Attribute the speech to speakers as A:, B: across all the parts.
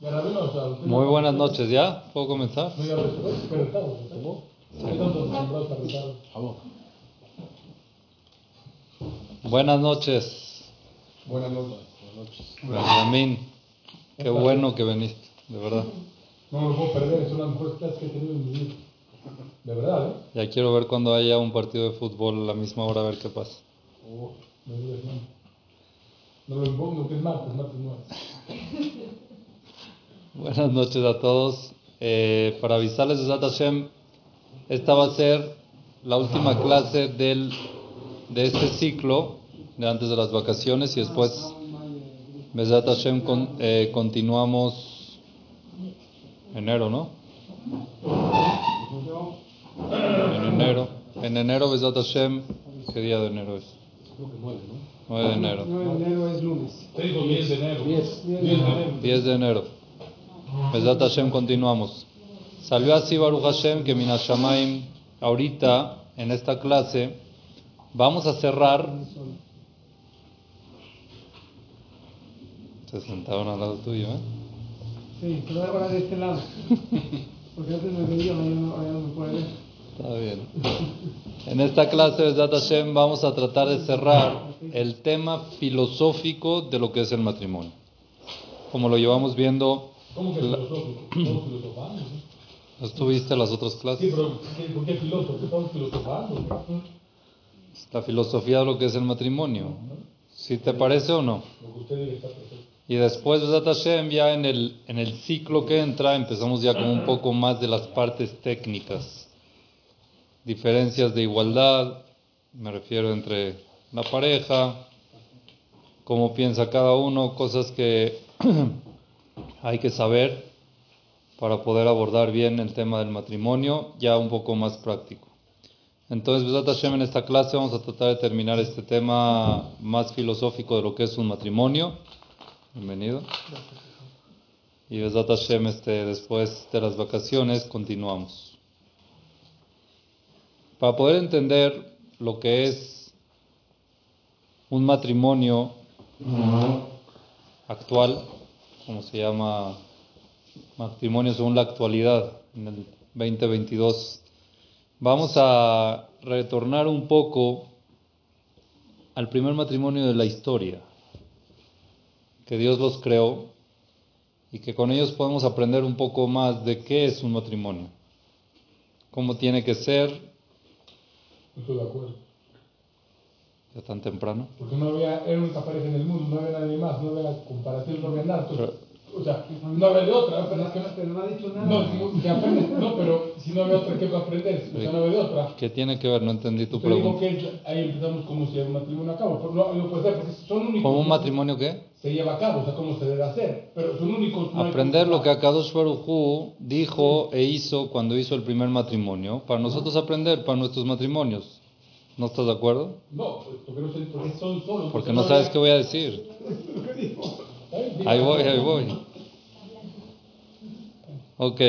A: Muy buenas noches, ¿ya? ¿Puedo comenzar? Buenas noches.
B: Buenas noches.
A: Benjamín, qué bueno que viniste, de verdad.
B: No me lo puedo perder, es una mejores clases que he tenido en mi vida. De verdad, ¿eh?
A: Ya quiero ver cuando haya un partido de fútbol a la misma hora, a ver qué pasa.
B: Oh. No lo impongo, que es martes, martes no es.
A: Buenas noches a todos. Eh, para avisarles, Besat Hashem, esta va a ser la última clase del, de este ciclo, de antes de las vacaciones, y después, Besat Hashem, con- eh, continuamos enero, ¿no? En enero. En enero, Besat Hashem, ¿qué día de enero es?
B: Creo que nueve, ¿no?
A: 9 de enero.
C: 9 de enero es lunes.
B: Te digo 10 de enero.
C: 10.
B: 10 de enero.
A: 10 de enero. Besat Hashem, continuamos. Salió así Baruch Hashem que Minashamaim, ahorita, en esta clase, vamos a cerrar. Se sentaron al lado tuyo, ¿eh?
C: Sí, te voy a de este lado. Porque antes me veía, ahora no me puede ver.
A: Está bien. En esta clase, Besat Hashem, vamos a tratar de cerrar el tema filosófico de lo que es el matrimonio. Como lo llevamos viendo,
B: ¿Cómo que filosófico? Estamos filosofando. ¿sí?
A: estuviste las otras
B: Sí,
A: clases.
B: pero ¿qué- ¿por qué filósofo? Estamos filosofando. ¿no?
A: La filosofía de lo que es el matrimonio. ¿Si te parece o no?
B: Lo que usted diga está perfecto.
A: Y después, ya en el, en el ciclo que entra, empezamos ya con un poco más de las partes técnicas. Diferencias de igualdad, me refiero entre la pareja, cómo piensa cada uno, cosas que hay que saber para poder abordar bien el tema del matrimonio, ya un poco más práctico. Entonces, Besat Hashem, en esta clase vamos a tratar de terminar este tema más filosófico de lo que es un matrimonio. Bienvenido. Y Besat Hashem, este, después de las vacaciones, continuamos. Para poder entender lo que es un matrimonio actual, como se llama matrimonio según la actualidad, en el 2022, vamos a retornar un poco al primer matrimonio de la historia que Dios los creó y que con ellos podemos aprender un poco más de qué es un matrimonio, cómo tiene que ser,
B: Estoy de acuerdo.
A: Ya tan temprano.
B: Porque no había, era la única pareja en el mundo, no había nadie más, no había comparación, no había nada. Entonces, o sea, no había de otra, pero es que no.
C: Pero no ha dicho nada.
B: No, si, si aprendes, no, pero si no había otra, ¿qué va a aprender? O sea, no había de otra.
A: ¿Qué tiene que ver? No entendí tu
B: Te digo
A: pregunta.
B: que es- ahí empezamos como se lleva un matrimonio a cabo. Pero no, no puede ser, porque son únicos.
A: ¿Cómo un matrimonio qué?
B: Se lleva a cabo, o sea, cómo se debe hacer. Pero son únicos. no
A: Aprender lo que Akadosh Baruj dijo e hizo cuando hizo el primer matrimonio, para nosotros aprender para nuestros matrimonios. ¿No estás de acuerdo?
B: No, pues, porque no porque.
A: Porque no sabes qué voy a decir. Ahí voy, ahí voy. Ok.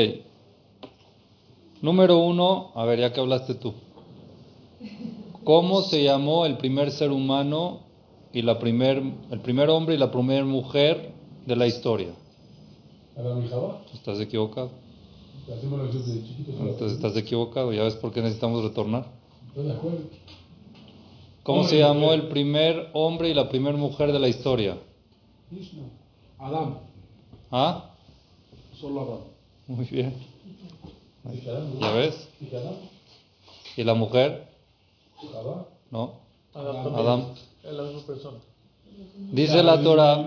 A: Número uno, a ver, ya que hablaste tú. ¿Cómo se llamó el primer ser humano y la primer, el primer hombre y la primera mujer de la historia?
B: Adán y Jabá,
A: Estás equivocado. Entonces estás equivocado. Ya ves por qué necesitamos retornar.
B: Estoy de acuerdo.
A: ¿Cómo
B: Hombre
A: se llamó el primer hombre y la primera mujer de la historia?
C: Vishnu.
B: Adán,
A: ¿Ah?
B: solo Adán.
A: Muy bien. ¿Ya ves? ¿Y la mujer? No.
D: Adán
A: Adán.
D: Es la misma persona.
A: Dice la Torah.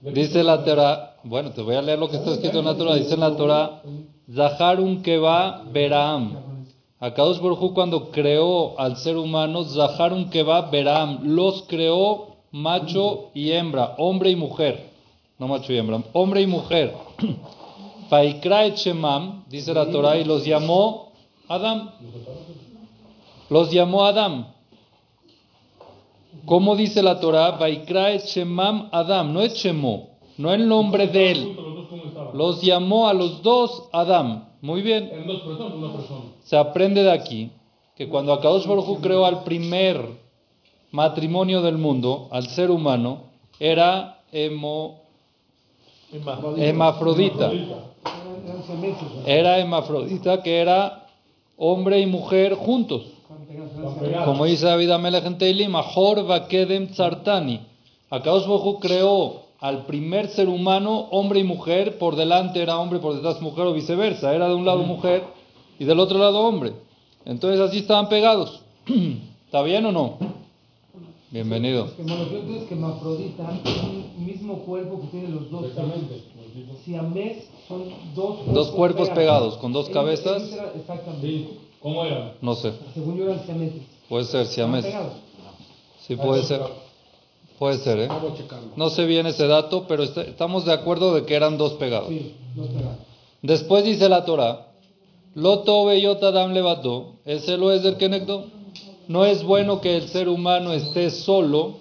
A: Dice la Torah, bueno, te voy a leer lo que está escrito en la Torah. Dice en la Torah, Zaharun Keva Beraam. Akadosh Hu cuando creó al ser humano, Zaharun Keva Beraam, los creó macho y hembra, hombre y mujer. No macho y hembra, hombre y mujer. Faikra et Shemam, dice la Torah, y los llamó Adam. Los llamó Adam. ¿Cómo dice la Torah? Vaikra Shemam Adam, no es no el nombre de él.
B: Los
A: llamó a los dos Adam. Muy bien.
B: Eran dos personas, una persona.
A: Se aprende de aquí que cuando Akadosh Baruj creó al primer matrimonio del mundo, al ser humano, era hemo. Era hemafrodita que era hombre y mujer juntos. Como dice David Amelech en Teilim, Ahor Vakedem Tzartani. Akadosh Baruj creó al primer ser humano, hombre y mujer, por delante era hombre, por detrás mujer o viceversa. Era de un lado mujer y del otro lado hombre. Entonces así estaban pegados. ¿Está bien o no? Bienvenido.
C: Es que Monofioto es que Mafrodita es un mismo cuerpo que tiene los dos.
B: Exactamente.
C: Siamés son dos cuerpos,
A: Dos cuerpos pegados, con dos cabezas.
C: eran- exactamente.
B: Sí. ¿Cómo era?
A: No sé.
C: Según yo eran siameses.
A: Puede ser,
C: pegados.
A: Sí, puede ser. Puede ser, ¿eh? No sé bien ese dato, pero est- estamos de acuerdo de que eran dos pegados.
C: Sí, dos pegados.
A: Después dice la Torah, Loto Beyotadam levató, ese lo es del Kenegdo. No es bueno que el ser humano esté solo.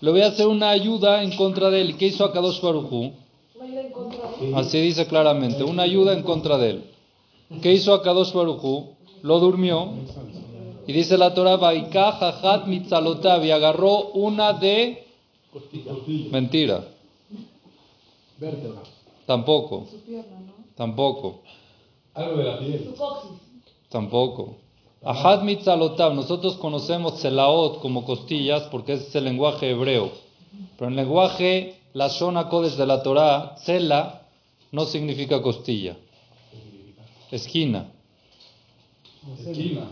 A: Le voy a hacer una ayuda en contra de él. ¿Qué hizo Akadosh Barujú? Así dice claramente, una ayuda en contra de él. ¿Qué hizo Akadosh Barujú? Lo durmió. Y dice la Torah, Vaikaj Hajat Mitzalotav, y agarró una de... Mentira.
D: Vértebra.
A: Tampoco.
E: Su pierna, ¿no?
A: Tampoco.
B: Algo de la piel.
E: Su coxis.
A: Tampoco. Ahad mitzalotav, nosotros conocemos celaot como costillas porque ese es el lenguaje hebreo. Pero en el lenguaje, la zona codes de la Torah, cela no significa costilla. Esquina,
B: Esquina.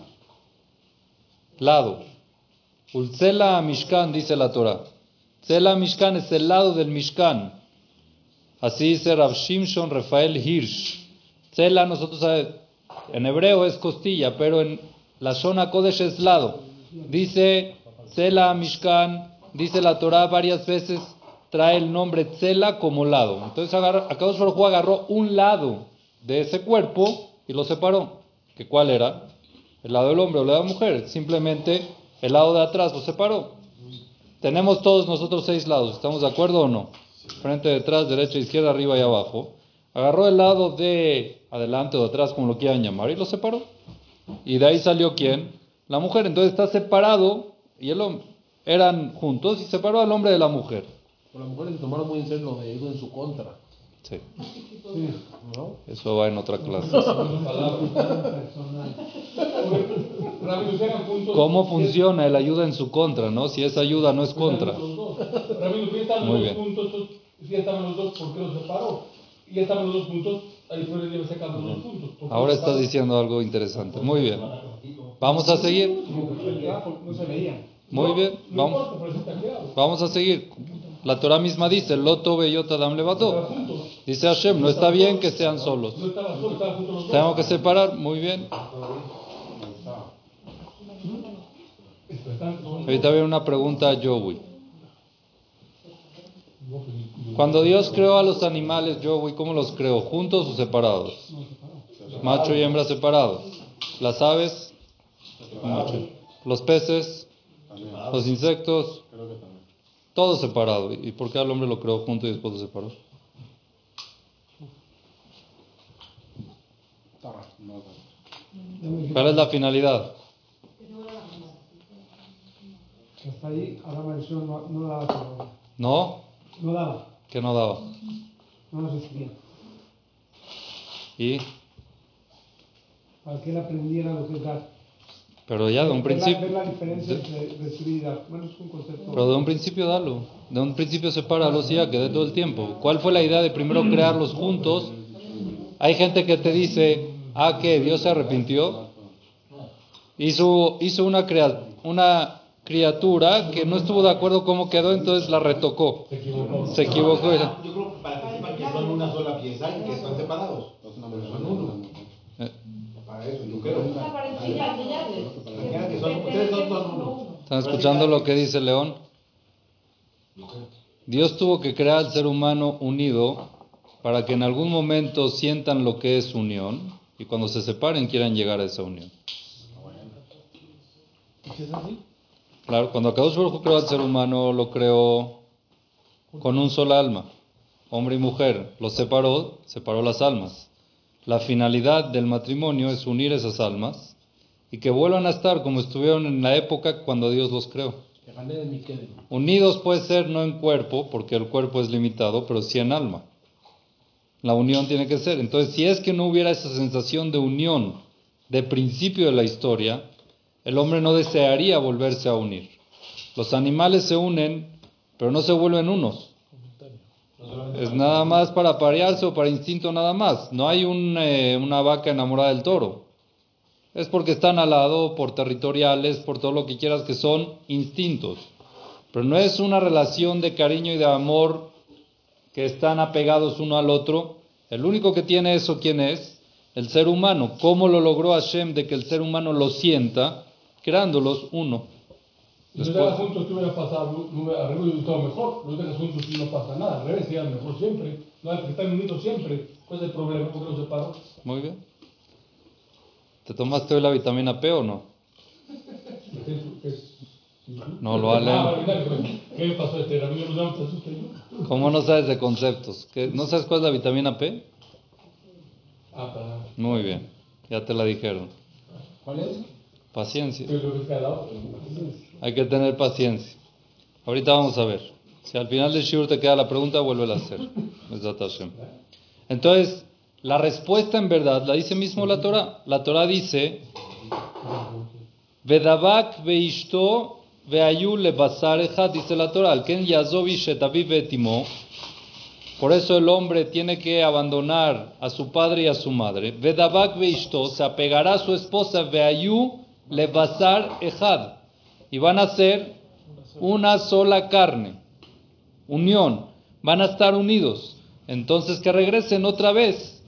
A: lado. Ulcela Mishkan, dice la Torah. Cela Mishkan es el lado del Mishkan. Así dice Rav Shimshon Rafael Hirsch. Cela, nosotros sabemos, en hebreo es costilla, pero en la zona Kodesh es lado. Dice Cela Mishkan, dice la Torah varias veces, trae el nombre Cela como lado. Entonces Akadosh Baruj agarró un lado de ese cuerpo y lo separó. ¿Que cuál era? El lado del hombre o el lado de la mujer. Simplemente el lado de atrás lo separó. Tenemos todos nosotros seis lados, ¿estamos de acuerdo o no? Frente, detrás, derecha, izquierda, arriba y abajo. Agarró el lado de adelante o de atrás, como lo quieran llamar, y lo separó. Y de ahí salió quién? La mujer. Entonces está separado y el hombre. Eran juntos y separó al hombre de la mujer.
D: Pero las mujeres se tomaron muy en serio lo de en su contra.
A: Sí, eso va en otra clase. ¿Cómo funciona el ayuda en su contra, no? Si es ayuda, no es contra.
B: Los dos. Rabbi, ¿ustedes estaban
A: Muy bien.
B: ya estaban los dos, ¿por qué los separó? Y ya estaban los dos juntos, ahí fue sacar los dos juntos. ¿por qué
A: Ahora estás diciendo algo interesante. Muy bien. Vamos a seguir. Muy bien. Vamos. Vamos a seguir. La Torah misma dice, Loto adam
B: Estaban
A: levato. Dice Hashem, no está bien que sean solos. Tengo que separar, muy bien. Ahorita viene una pregunta a Joey. Cuando Dios creó a los animales, Joey, ¿cómo los creó? ¿Juntos o separados? Macho y hembra separados. Las aves, macho. Los peces, los insectos, todo separado. ¿Y por qué al hombre lo creó junto y después lo separó? ¿Cuál es la finalidad?
C: Hasta ahí, no, no daba trabajo.
A: ¿No?
C: No daba.
A: Que no daba.
C: No nos recibía.
A: ¿Y?
C: Para que él aprendiera lo que es dar.
A: Pero ya de un principio...
C: Ver la diferencia entre recibir y dar. Bueno, es un concepto.
A: Pero de un principio dalo. De un principio sepáralos y ya que de todo el tiempo. ¿Cuál fue la idea de primero crearlos juntos? Hay gente que te dice, ah, que Dios se arrepintió. Hizo, hizo una, crea- una criatura que no estuvo de acuerdo cómo quedó, entonces la retocó.
B: Se equivocó.
A: Se equivocó.
F: Yo creo que para que sepan que son una sola pieza y que están separados. Son uno.
A: Eh,
F: Para eso, yo creo.
A: ¿Están escuchando lo que dice León? Dios tuvo que crear al ser humano unido para que en algún momento sientan lo que es unión y cuando se separen quieran llegar a esa unión. Claro, cuando Akadosh Baruj creó al ser humano, lo creó con un solo alma, hombre y mujer. Los separó, separó las almas. La finalidad del matrimonio es unir esas almas y que vuelvan a estar como estuvieron en la época cuando Dios los creó. Unidos puede ser no en cuerpo, porque el cuerpo es limitado, pero sí en alma. La unión tiene que ser. Entonces, si es que no hubiera esa sensación de unión de principio de la historia, el hombre no desearía volverse a unir. Los animales se unen, pero no se vuelven unos. Es nada más para parearse o para instinto nada más. No hay eh, una vaca enamorada del toro. Es porque están al lado, por territoriales, por todo lo que quieras, que son instintos. Pero no es una relación de cariño y de amor que están apegados uno al otro. El único que tiene eso, ¿quién es? El ser humano. ¿Cómo lo logró Hashem de que el ser humano lo sienta? Creándolos uno.
B: Si los dejas juntos, ¿qué hubiera pasado? No hubiera resultado mejor. Los dejas juntos y no pasa nada. Al revés, serían mejor siempre. No, que están unidos siempre. ¿Cuál es el problema? ¿Por qué los separó?
A: Muy bien. ¿Te tomaste hoy la vitamina P o no?
B: ¿Qué es?
A: No lo
B: Ah, damos asusta yo.
A: ¿Cómo no sabes de conceptos? ¿Qué- ¿No sabes cuál es la vitamina P?
B: Ah.
A: Muy bien. Ya te la dijeron.
D: ¿Cuál es?
A: Paciencia. Hay que tener paciencia. Ahorita vamos a ver. Si al final del shiur te queda la pregunta, vuelve a hacer. Entonces, la respuesta en verdad la dice mismo la Torah. La Torah dice, Vedabak veishto veayu lebasar echad", dice la Torah. Por eso el hombre tiene que abandonar a su padre y a su madre. Vedabak veishto se apegará a su esposa veayu lebasar echad y van a ser una sola carne, unión, van a estar unidos. Entonces que regresen otra vez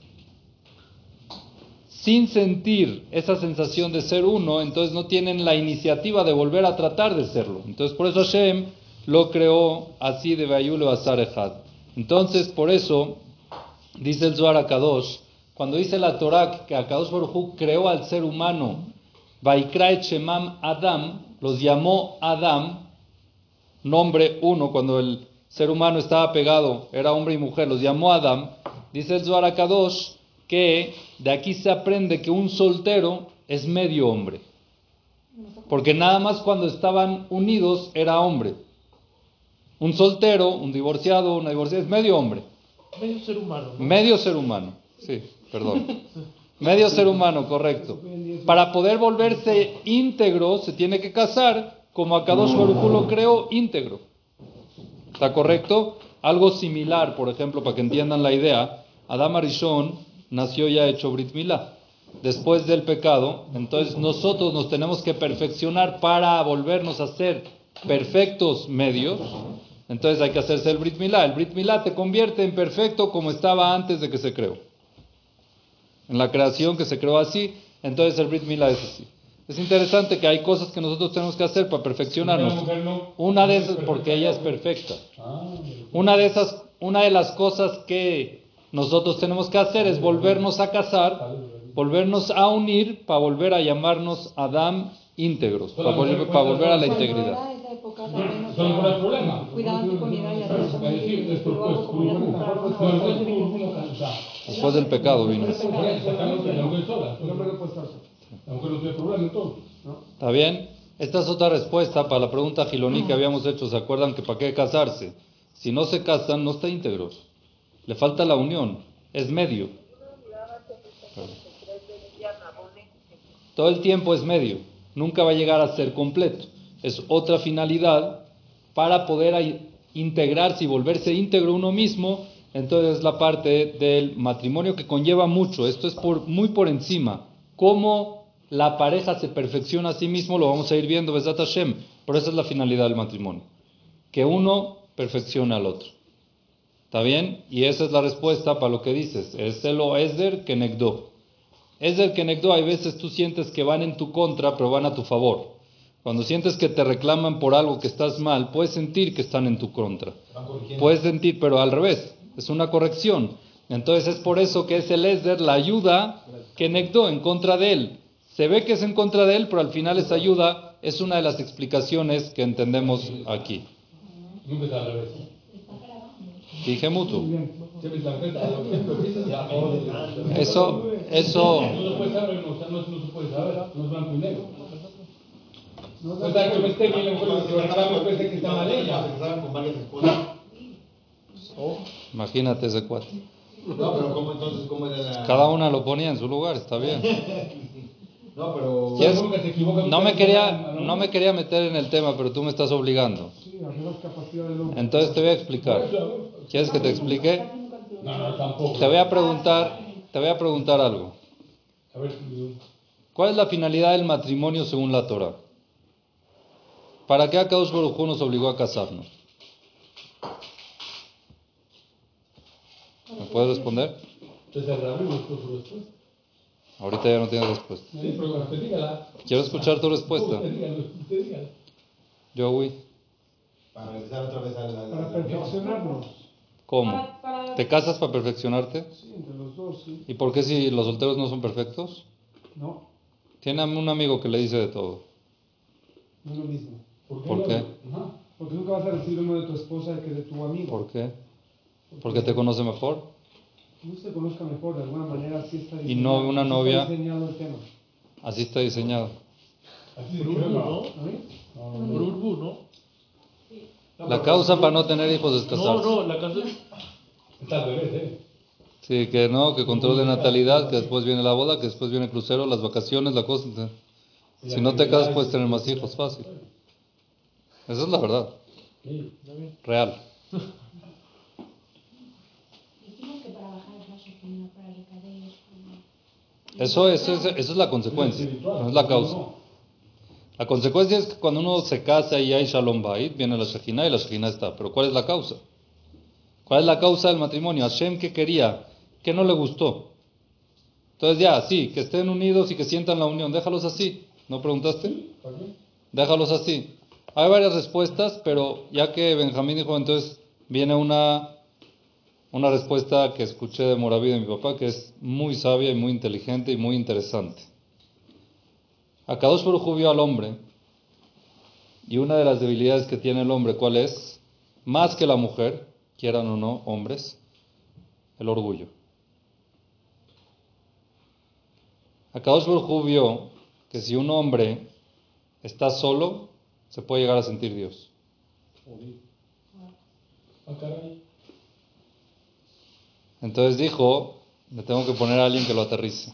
A: sin sentir esa sensación de ser uno, entonces no tienen la iniciativa de volver a tratar de serlo. Entonces por eso Hashem lo creó así de Bayul Basar. Entonces por eso dice el Zohar Kadosh, cuando dice la Torah que Akadosh Baruj creó al ser humano, Vaikra et Shemam Adam, los llamó Adam, nombre uno, cuando el ser humano estaba pegado, era hombre y mujer, los llamó Adam, dice el Zohar Kadosh que de aquí se aprende que un soltero es medio hombre. Porque nada más cuando estaban unidos era hombre. Un soltero, un divorciado, una divorciada es medio hombre.
D: Medio ser humano. ¿no?
A: Medio ser humano. Sí, perdón. Medio ser humano, correcto. Para poder volverse íntegro se tiene que casar como Akadosh Baruj lo creó íntegro. ¿Está correcto? Algo similar, por ejemplo, para que entiendan la idea, Adam Arishon nació ya hecho Brit Milá. Después del pecado, entonces nosotros nos tenemos que perfeccionar para volvernos a ser perfectos medios. Entonces hay que hacerse el Brit Milá. El Brit Milá te convierte en perfecto como estaba antes de que se creó. En la creación que se creó así, entonces el Brit Milá es así. Es interesante que hay cosas que nosotros tenemos que hacer para perfeccionarnos.
B: Una
A: de esas, porque ella es perfecta.
B: Ah,
A: Una de esas, una de las cosas que nosotros tenemos que hacer es volvernos a casar, volvernos a unir para volver a llamarnos Adam íntegros, para volver, para volver a la integridad.
B: el problema. pues,
A: Después del pecado vino. ¿Está bien? Esta es otra respuesta para la pregunta giloní que habíamos hecho. ¿Se acuerdan que para qué casarse? Si no se casan, no está íntegro. Le falta la unión. Es medio. Todo el tiempo es medio. Nunca va a llegar a ser completo. Es otra finalidad para poder integrarse y volverse íntegro uno mismo. Entonces es la parte del matrimonio que conlleva mucho. Esto es por, muy por encima. Cómo la pareja se perfecciona a sí mismo, lo vamos a ir viendo, Besat Hashem. Pero esa es la finalidad del matrimonio. Que uno perfeccione al otro. ¿Está bien? Y esa es la respuesta para lo que dices. Es el Esder que Negdo. Esder que Negdo, hay veces tú sientes que van en tu contra, pero van a tu favor. Cuando sientes que te reclaman por algo que estás mal, puedes sentir que están en tu contra. Puedes sentir, pero al revés, es una corrección. Entonces es por eso que es el Esder, la ayuda que Negdo en contra de él. Se ve que es en contra de él, pero al final esa ayuda es una de las explicaciones que entendemos aquí.
B: Nunca al revés.
A: Dije mutuo. Eso, eso,
B: No se puede saber, no, no, no se puede saber, no es blanco y negro. O sea, que no esté bien, la mujer lo que reclama puede ser que está mal ella.
F: Se casaban con varias esposas.
A: imagínate ese cuate.
F: No, pero ¿cómo entonces, cómo era la...?
A: Cada una lo ponía en su lugar, está bien.
F: No, pero...
A: ¿Quieres-
B: Nunca se equivoca,
A: No me quería, no me quería meter en el tema, pero tú me estás obligando. Entonces te voy a explicar. ¿Quieres que te explique?
B: No, no, tampoco.
A: Te voy a preguntar, te voy a preguntar algo.
B: A ver,
A: ¿Cuál es la finalidad del matrimonio según la Torah? ¿Para qué Akadosh Baruj nos obligó a casarnos? ¿Me puedes responder?
B: respuesta.
A: Ahorita ya no tienes respuesta. Quiero escuchar tu respuesta.
B: Dígala.
A: Joey,
F: Para regresar otra vez a la...
C: Para perfeccionarnos.
A: ¿Cómo?
E: Para- para-
A: ¿Te casas para perfeccionarte?
C: Sí, entre los dos, sí.
A: ¿Y por qué si los solteros no son perfectos?
C: No,
A: Tiene un amigo que le dice de todo.
C: no es lo mismo.
A: ¿Por
B: no?
A: qué?
B: Ajá.
C: Porque nunca vas a recibir uno de tu esposa que de tu amigo.
A: ¿Por qué? ¿Porque te conoce mejor?
C: No se conozca mejor, de alguna manera así está
A: Y no una
C: así
A: novia.
C: Está diseñado el tema.
A: Así está diseñado.
B: Así
D: Por Urbu,
B: no.
D: ¿no? Por ¿no?
A: La causa para no tener hijos es
D: No,
A: casarse.
D: no, la casa...
B: Está al revés, ¿eh?
A: Sí, que no, que control de natalidad, que después viene la boda, que después viene el crucero, las vacaciones, la cosa. Si no te casas puedes tener más hijos, fácil. Esa es la verdad,
B: Sí.
A: real.
G: Dijimos que para bajar el rayo final, para recaer.
A: Eso, eso, es- eso es la consecuencia, no es la causa. La consecuencia es que cuando uno se casa y hay Shalom Bait, viene la Shekhinah y la Shekhinah está. Pero ¿cuál es la causa? ¿Cuál es la causa del matrimonio? Hashem que quería, que no le gustó. Entonces ya, sí, que estén unidos y que sientan la unión, déjalos así. ¿No preguntaste? Déjalos así. Hay varias respuestas, pero ya que Benjamín dijo, entonces viene una, una respuesta que escuché de Moraví de mi papá, que es muy sabia y muy inteligente y muy interesante. Akadosh Baruj vio al hombre, y una de las debilidades que tiene el hombre, ¿cuál es? Más que la mujer, quieran o no, hombres, el orgullo. Akadosh Baruj vio que si un hombre está solo, se puede llegar a sentir Dios. Entonces dijo, me tengo que poner a alguien que lo aterrice.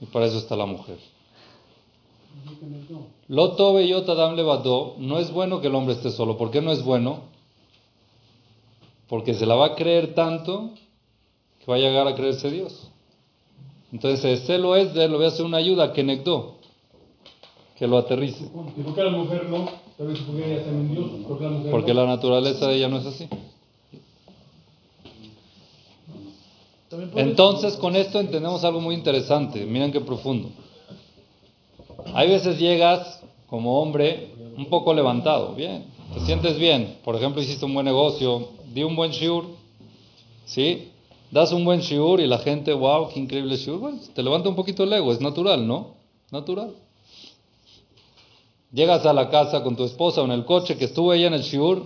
A: Y para eso está la mujer. Loto beyot adam levadó, no es bueno que el hombre esté solo. ¿Por qué no es bueno? Porque se la va a creer tanto que va a llegar a creerse Dios. Entonces, celo es de él, le voy a hacer una ayuda que nectó, que lo aterrice.
B: ¿Y por qué la mujer no? Tal vez porque ella también Dios. ¿Por qué la mujer
A: Porque
B: no?
A: la naturaleza de ella no es así.
D: También puede-
A: Entonces, con esto entendemos algo muy interesante. Miren qué profundo. Hay veces llegas como hombre un poco levantado, bien, te sientes bien. Por ejemplo, hiciste un buen negocio, di un buen shiur, ¿sí? Das un buen shiur y la gente, wow, qué increíble shiur. Bueno, te levanta un poquito el ego, es natural, ¿no? Natural. Llegas a la casa con tu esposa o en el coche que estuvo ella en el shiur,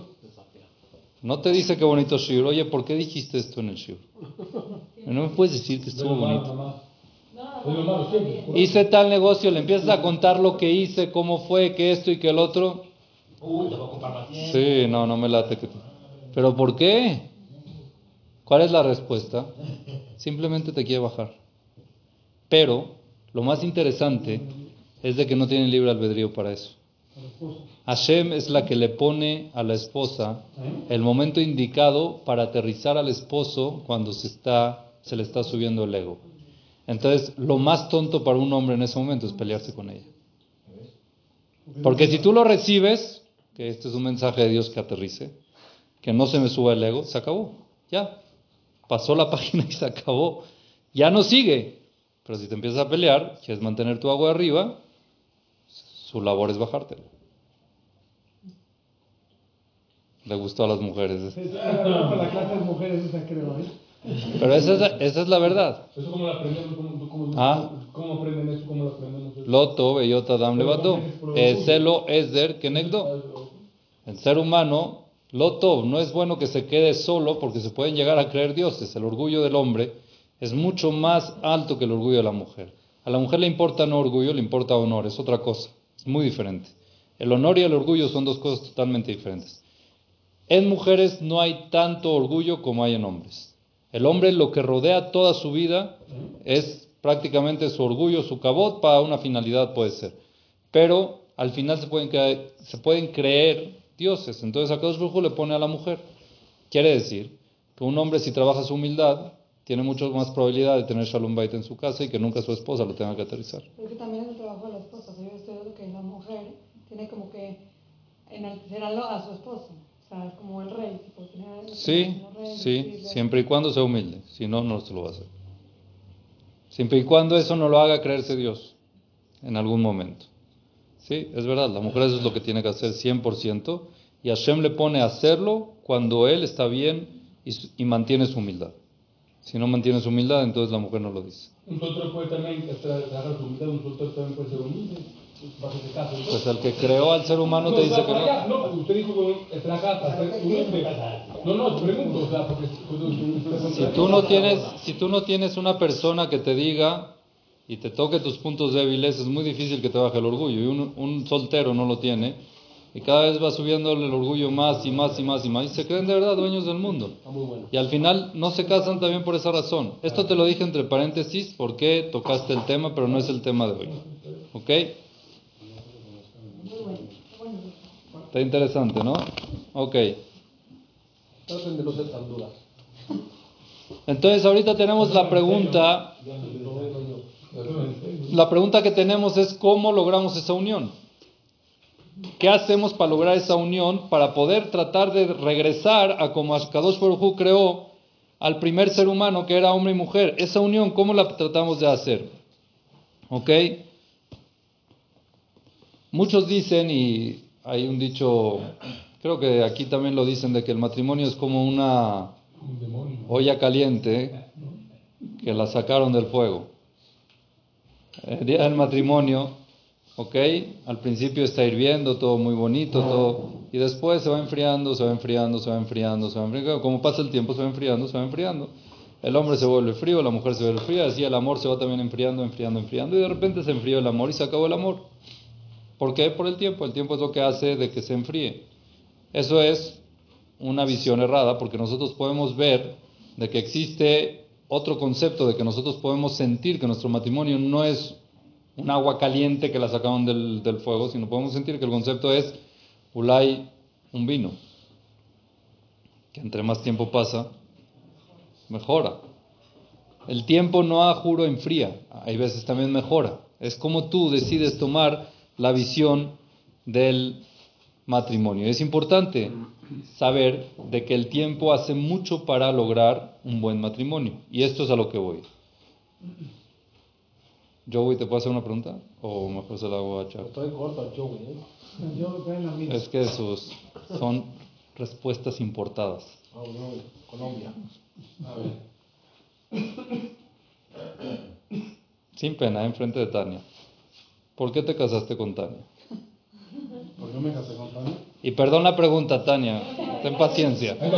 A: no te dice qué bonito shiur. Oye, ¿por qué dijiste esto en el shiur? No me puedes decir que
B: Es
A: estuvo bonito. Hice tal negocio, le empiezas a contar lo que hice, cómo fue, que esto y que el otro.
D: Uy, te voy a ocupar más tiempo.
A: Sí, no, no me late. Que... ¿Pero por qué? ¿Cuál es la respuesta? Simplemente te quiere bajar. Pero lo más interesante es de que no tienen libre albedrío para eso. Hashem es la que le pone a la esposa el momento indicado para aterrizar al esposo cuando se, está, se le está subiendo el ego. Entonces, lo más tonto para un hombre en ese momento es pelearse con ella. Porque si tú lo recibes, que este es un mensaje de Dios que aterrice, que no se me suba el ego, se acabó. Ya. Pasó la página y se acabó. Ya no sigue. Pero si te empiezas a pelear, quieres mantener tu agua arriba, su labor es bajártelo. Le gustó a las mujeres.
C: Es para la clase de mujeres esa creo.
A: Pero esa es, la- esa es la verdad.
B: ¿Eso cómo lo aprendemos? ¿Cómo, cómo,
A: Ah.
B: ¿Cómo aprenden eso? ¿Cómo lo?
A: Loto, bellota, dam, levato. Celo, esder, kenegdo. El ser humano, Loto, no es bueno que se quede solo porque se pueden llegar a creer dioses. El orgullo del hombre es mucho más alto que el orgullo de la mujer. A la mujer le importa no orgullo, le importa honor, es otra cosa. Es muy diferente. El honor y el orgullo son dos cosas totalmente diferentes. En mujeres no hay tanto orgullo como hay en hombres. El hombre lo que rodea toda su vida es prácticamente su orgullo, su cabot, para una finalidad puede ser. Pero al final se pueden, creer, dioses. Entonces a Kadosh Baruj Hu le pone a la mujer. Quiere decir que un hombre si trabaja su humildad tiene mucho más probabilidad de tener Shalom Bait en su casa y que nunca su esposa lo tenga que aterrizar.
E: Pero es que también es el trabajo de la esposa. O sea, yo estoy viendo que la mujer tiene como que enaltecer a, lo- a su esposo. O sea, es como el rey. Tipo, tener-
A: Sí,
E: rey,
A: sí,
E: decirle-
A: siempre y cuando sea humilde. Si no, no se lo va a hacer. Siempre y cuando eso no lo haga creerse Dios en algún momento. Sí, es verdad, la mujer eso es lo que tiene que hacer 100% y Hashem le pone a hacerlo cuando él está bien y, y mantiene su humildad. Si no mantiene su humildad, entonces la mujer no lo dice.
B: Un soltero puede también tra- trabajar su humildad, un soltero también puede ser humilde. Bajo ese caso. ¿no?
A: Pues el que creó al ser humano te dice que no.
B: no, usted dijo que es la casa, ser humilde. No, no, te pregunto, o sea, porque
A: Si tú no tienes, si tú no tienes una persona que te diga y te toque tus puntos débiles, es muy difícil que te baje el orgullo. Y un, un soltero no lo tiene. Y cada vez va subiéndole el orgullo más y más y más y más. Y se creen de verdad dueños del mundo. Y al final no se casan también por esa razón. Esto te lo dije entre paréntesis porque tocaste el tema, pero no es el tema de hoy. ¿Ok? Está interesante, ¿no? Ok.
H: Traten de no ser tan duras.
A: Entonces ahorita tenemos la pregunta, la pregunta que tenemos es cómo logramos esa unión. ¿Qué hacemos para lograr esa unión? Para poder tratar de regresar a como Ashkadosh Baruj creó al primer ser humano que era hombre y mujer. Esa unión, ¿cómo la tratamos de hacer? ¿Ok? Muchos dicen, y hay un dicho, creo que aquí también lo dicen, de que el matrimonio es como una olla caliente que la sacaron del fuego. El día del matrimonio, ¿ok? Al principio está hirviendo, todo muy bonito, todo, y después se va enfriando, se va enfriando, se va enfriando, se va enfriando. Como pasa el tiempo, se va enfriando, se va enfriando. El hombre se vuelve frío, la mujer se vuelve fría, así el amor se va también enfriando, enfriando, enfriando, y de repente se enfrió el amor y se acabó el amor. ¿Por qué? Por el tiempo. El tiempo es lo que hace de que se enfríe. Eso es una visión errada, porque nosotros podemos ver de que existe otro concepto de que nosotros podemos sentir que nuestro matrimonio no es un agua caliente que la sacaron del, del fuego, sino podemos sentir que el concepto es ulay, un vino, que entre más tiempo pasa, mejora. El tiempo no a juro enfría, hay veces también mejora. Es como tú decides tomar la visión del matrimonio. Es importante saber de que el tiempo hace mucho para lograr un buen matrimonio. Y esto es a lo que voy. Joey, ¿te puedo hacer una pregunta? O mejor se la hago a Chavo.
H: Estoy corto al show, ¿eh?
C: Yo me quedé en la misma.
A: Es que sus son respuestas importadas.
H: Ah, no, Colombia.
B: A ver.
A: Sin pena, enfrente de Tania. ¿Por qué te casaste con Tania?
H: ¿Por qué me casé con Tania?
A: Y perdón la pregunta, Tania. Ten paciencia.
B: ¿eh? Ahí.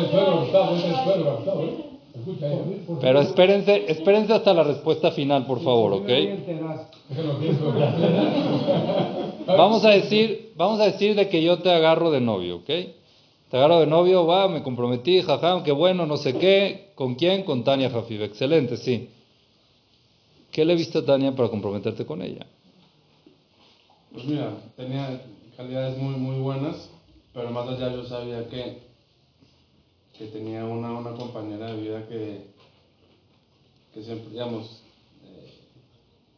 A: Pero espérense, espérense hasta la respuesta final, por favor, ¿ok? Vamos a decir, vamos a decir de que yo te agarro de novio, ¿ok? Te agarro de novio, va, me comprometí, jaja, qué bueno, no sé qué. ¿Con quién? Con Tania Jafib. Excelente, sí. ¿Qué le viste a Tania para comprometerte con ella?
I: Pues mira, tenía calidades muy, muy buenas, pero más allá yo sabía que, que tenía una, una compañera de vida que, que siempre, digamos, eh,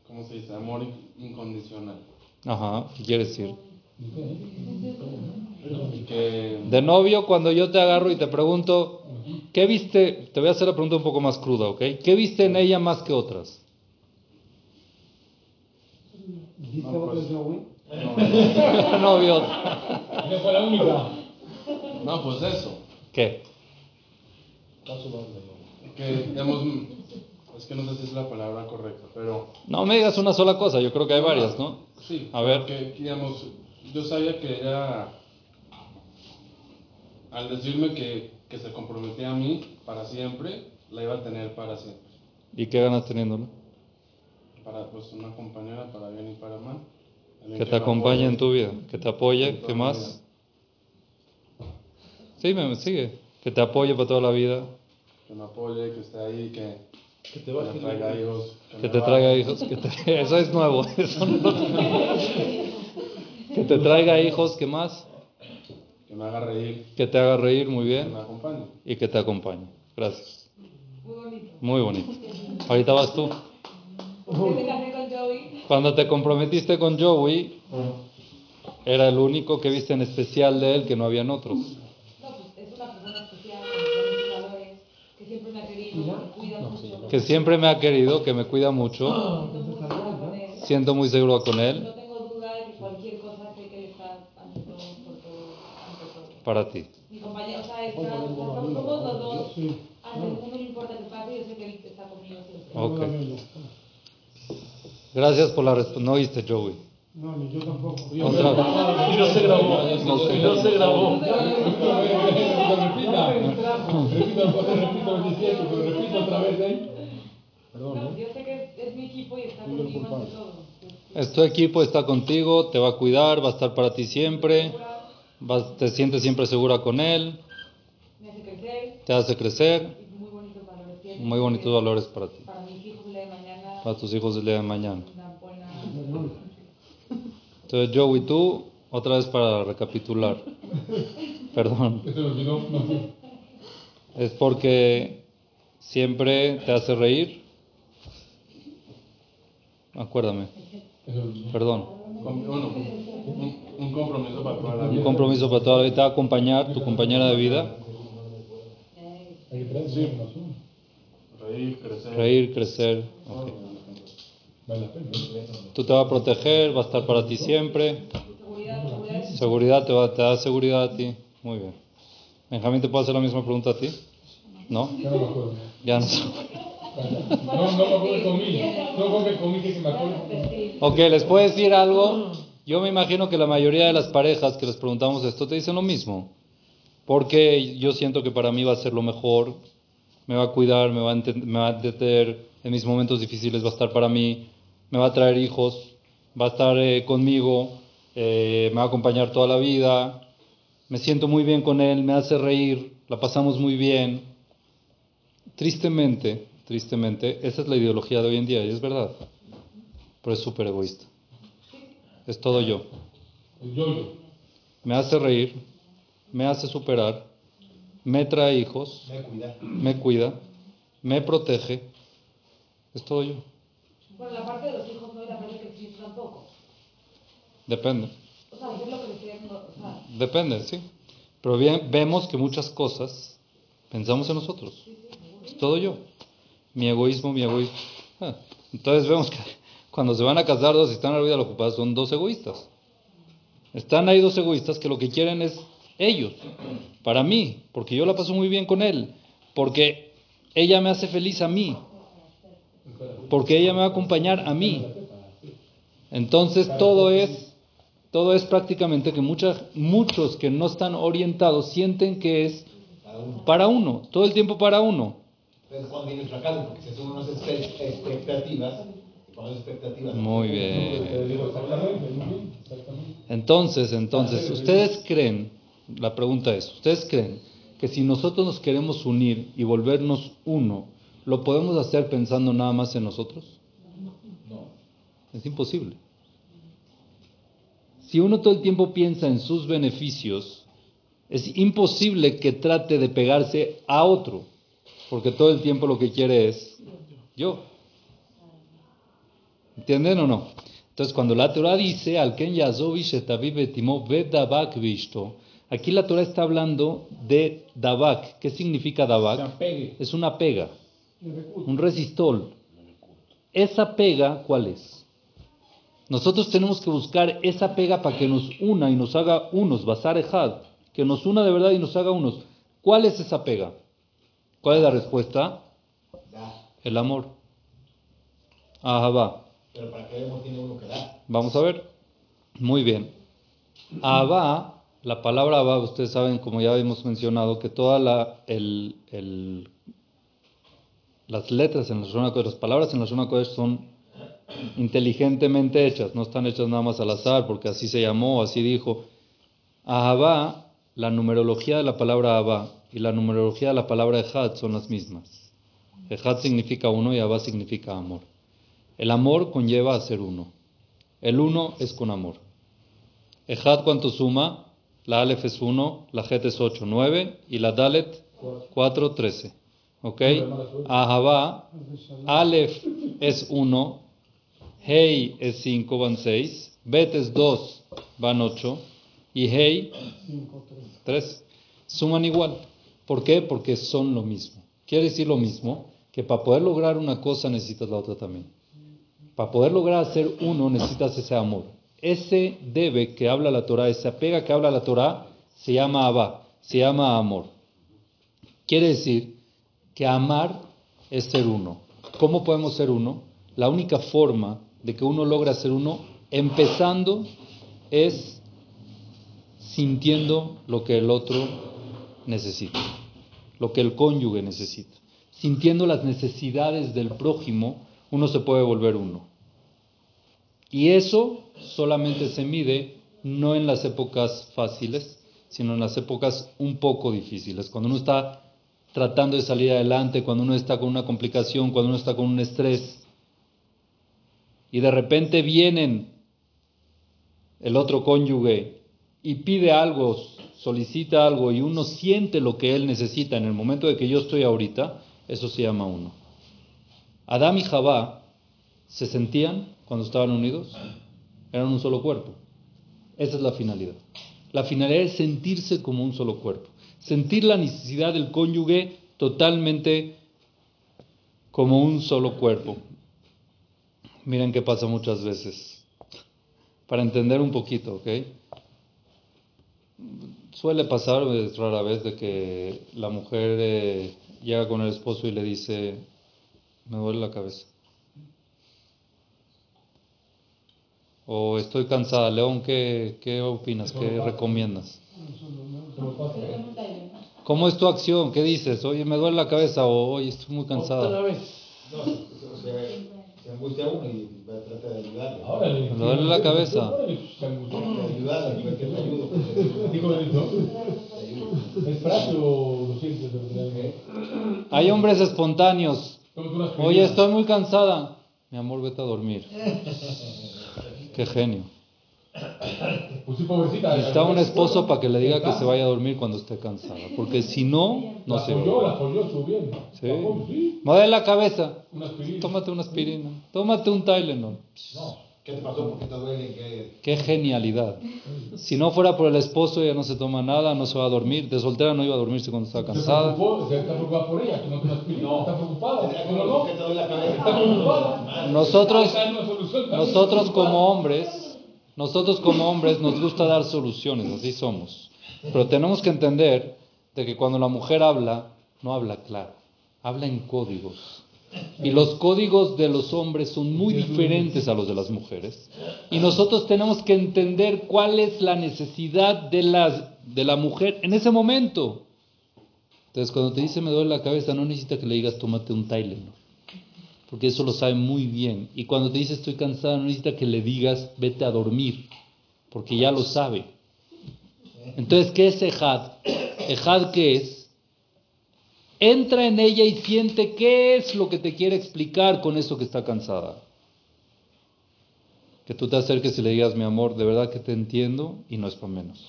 I: ¿cómo se dice? Amor in- incondicional.
A: Ajá, ¿qué quiere decir?
I: Que,
A: De novio, cuando yo te agarro y te pregunto, ¿qué viste? Te voy a hacer la pregunta un poco más cruda, ¿ok? ¿Qué viste en ella más que otras?
C: ¿Dijiste
I: No, pues.
C: Joey?
I: no,
A: novio.
B: Esa fue la única.
I: no, pues eso.
A: ¿Qué?
I: Que, digamos, mm, es que no sé si es la palabra correcta, pero
A: No me digas una sola cosa, yo creo que hay varias, ¿no?
I: Sí,
A: A ver.
I: porque, digamos, yo sabía que ella, al decirme que, que se comprometía a mí para siempre, la iba a tener para siempre.
A: ¿Y qué ganas teniéndolo?
I: Para, pues, una compañera para bien y para mal.
A: Que te acompañe en tu vida, que te apoye, ¿qué más? Sí, me sigue. Que te apoye para toda la vida.
I: Que me apoye, que esté ahí, que,
H: Que te
I: que traiga hijos.
A: Que te
I: baje.
A: traiga hijos. Que te- Eso es nuevo. Eso no- Que te traiga hijos. ¿Qué más?
I: Que me haga reír,
A: Que te haga reír muy
I: que
A: bien.
I: me acompañe.
A: Y que te acompañe. Gracias.
E: Muy bonito.
A: Muy bonito. Ahorita vas tú.
E: ¿Por qué te casé con Joey?
A: Cuando te comprometiste con Joey, era el único que viste en especial de él, que no habían otros.
E: No, pues es una persona especial, con muchos valores, que siempre me ha querido, que me cuida mucho.
A: Que siempre me ha querido, que me cuida mucho.
E: Me siento muy
A: seguro con él.
E: No tengo duda de que cualquier cosa sé que él está ante todo, por todo, ante todo.
A: Para ti.
E: Mi compañero, o sea, está, o sea, somos los dos. Ante el mundo no importa qué pase, yo sé que él está conmigo siempre.
A: Ok. Gracias por la respuesta. No oíste, Joey.
C: No, ni yo tampoco.
A: Otra vez.
D: Y no se grabó. Y no se grabó.
B: Repita, repito, repito el 17, pero repito otra vez ahí.
E: No, yo sé que es, es mi equipo y está conmigo ante todo.
A: Es tu equipo, está contigo, te va a cuidar, va a estar para ti siempre. Vas- te sientes siempre segura con él,
E: Me hace crecer
A: te hace crecer.
E: y muy bonitos valores tiene.
A: Muy bonitos valores para ti.
E: Para mis hijos el día de
A: Para tus hijos el día de mañana.
E: una buena.
A: Entonces, Joey, tú, otra vez para recapitular. Perdón. Es porque siempre te hace reír. Acuérdame. Perdón.
I: Un, un compromiso para toda la
A: Un
I: vida.
A: compromiso para toda la vida. Te va a acompañar, tu compañera de vida.
I: Reír, crecer.
A: Reír, crecer. Ok. Tú te va a proteger, va a estar para ti siempre.
E: Seguridad,
A: te, va, te da seguridad a ti. Muy bien. Benjamín, ¿te puedo hacer la misma pregunta a ti? ¿No?
B: Ya no me acuerdo.
A: Ya no.
B: No, no me acuerdo comí. No come comí que me acuerdo.
A: Ok, ¿les puedo decir algo? Yo me imagino que la mayoría de las parejas que les preguntamos esto te dicen lo mismo. Porque yo siento que para mí va a ser lo mejor, me va a cuidar, me va a, me va a entender, en mis momentos difíciles va a estar para mí, me va a traer hijos, va a estar eh, conmigo, eh, me va a acompañar toda la vida, me siento muy bien con él, me hace reír, la pasamos muy bien. Tristemente, tristemente, esa es la ideología de hoy en día y es verdad, pero es súper egoísta. Es todo yo. Me hace reír, me hace superar, me trae hijos,
F: Me cuida.
A: me cuida, me protege. Es todo yo.
E: Bueno, la parte de los hijos no es la parte que existe tampoco.
A: Depende.
E: O sea, es lo que decía, no, o sea,
A: Depende, sí. Pero bien, vemos que muchas cosas pensamos en nosotros. Es todo yo. Mi egoísmo, mi egoísmo. Ah, Entonces vemos que cuando se van a casar dos y están a la vida de son dos egoístas. Están ahí dos egoístas que lo que quieren es ellos, para mí, porque yo la paso muy bien con él, porque ella me hace feliz a mí, porque ella me va a acompañar a mí. Entonces todo es, todo es prácticamente que muchas, muchos que no están orientados sienten que es para uno, todo el tiempo para uno.
F: Entonces, viene fracaso, porque se unas expectativas.
A: Muy bien. Entonces, entonces, ¿ustedes creen, la pregunta es, ¿ustedes creen que si nosotros nos queremos unir y volvernos uno, lo podemos hacer pensando nada más en nosotros?
B: No.
A: Es imposible. Si uno todo el tiempo piensa en sus beneficios, es imposible que trate de pegarse a otro, porque todo el tiempo lo que quiere es yo. ¿Entienden o no? Entonces, cuando la Torah dice, al Ken aquí la Torah está hablando de Dabak. ¿Qué significa Dabak? Es una pega, un resistol. ¿Esa pega cuál es? Nosotros tenemos que buscar esa pega para que nos una y nos haga unos, Basar Ejad, que nos una de verdad y nos haga unos. ¿Cuál es esa pega? ¿Cuál es la respuesta? El amor. Ahabá.
F: Pero para que amor tiene uno que dar.
A: Vamos a ver. Muy bien. Abba, la palabra Abba, ustedes saben, como ya hemos mencionado, que todas la, el, el- las letras en Shona Kodesh, las palabras en Shona Kodesh son inteligentemente hechas, no están hechas nada más al azar, porque así se llamó, así dijo. Ahabá la numerología de la palabra Abba y la numerología de la palabra Ejad son las mismas. Ejad significa uno y Abba significa amor. El amor conlleva a ser uno. El uno es con amor. Ejad, ¿cuánto suma? La Aleph es 1, la Het es 8, 9 y la Dalet 4, 13. ¿Ok? Ahabá, Aleph es 1, Hei es 5, van 6, Bet es 2, van 8 y Hei 3. Suman igual. ¿Por qué? Porque son lo mismo. Quiere decir lo mismo que para poder lograr una cosa necesitas la otra también. Para poder lograr hacer uno necesitas ese amor. Ese debe que habla la Torah, esa pega que habla la Torah, se llama Abba, se llama amor. Quiere decir que amar es ser uno. ¿Cómo podemos ser uno? La única forma de que uno logra ser uno, empezando, es sintiendo lo que el otro necesita, lo que el cónyuge necesita. Sintiendo las necesidades del prójimo, uno se puede volver uno. Y eso solamente se mide no en las épocas fáciles, sino en las épocas un poco difíciles. Cuando uno está tratando de salir adelante, cuando uno está con una complicación, cuando uno está con un estrés, y de repente vienen el otro cónyuge y pide algo, solicita algo, y uno siente lo que él necesita en el momento de que yo estoy ahorita, eso se llama uno. Adán y Jabá se sentían cuando estaban unidos, eran un solo cuerpo. Esa es la finalidad. La finalidad es sentirse como un solo cuerpo, sentir la necesidad del cónyuge totalmente como un solo cuerpo. Miren qué pasa muchas veces. Para entender un poquito, ¿ok? Suele pasar, rara vez, de que la mujer eh, llega con el esposo y le dice, me duele la cabeza. O estoy cansada. León, ¿qué, qué opinas? ¿Qué recomiendas? ¿Cómo es tu acción? ¿Qué dices? Oye, me duele la cabeza o oye, estoy muy cansada.
F: No, se, se angustia uno y va a tratar de ayudarle.
B: Ahora le
A: Me duele la cabeza.
B: Se angustia.
F: Ayudarle, pues, que te ayudo.
B: Digo, ¿no? ¿Es frágil o lo sientes?
A: Hay hombres espontáneos. Oye, estoy muy cansada. Mi amor, vete a dormir. Qué genio.
B: Pues sí, pobrecita.
A: Necesita un esposo para que le diga que se vaya a dormir cuando esté cansada. Porque si no, no
B: La
A: se
B: la
A: va.
B: apoyó, estuvo bien.
A: Sí.
B: La sí.
A: Me duele la cabeza.
B: Pilinas.
A: Tómate una aspirina. Tómate un Tylenol.
F: No, ¿qué te pasó? ¿Por qué te duele? ¿Qué?
A: Qué genialidad. Si no fuera por el esposo, ella no se toma nada, no se va a dormir. De soltera no iba a dormirse cuando estaba
B: Se
A: cansada.
B: preocupó, se está preocupada por ella, está preocupada.
F: ¿Será que
B: ¿No,
F: no,
B: no?
F: que te duele la cabeza?
B: Está preocupada.
A: Nosotros,
B: Está una
A: nosotros como hombres, nosotros como hombres nos gusta dar soluciones, así somos. Pero tenemos que entender de que cuando la mujer habla, no habla claro, habla en códigos. Y los códigos de los hombres son muy diferentes a los de las mujeres. Y nosotros tenemos que entender cuál es la necesidad de, las, de la mujer en ese momento. Entonces, cuando te dice me duele la cabeza, no necesita que le digas tómate un Tylenol porque eso lo sabe muy bien. Y cuando te dice estoy cansada, no necesita que le digas vete a dormir, porque ya lo sabe. Entonces, ¿qué es Ejad? Ejad, ¿qué es? Entra en ella y siente qué es lo que te quiere explicar con eso que está cansada. Que tú te acerques y le digas, mi amor, de verdad que te entiendo y no es para menos.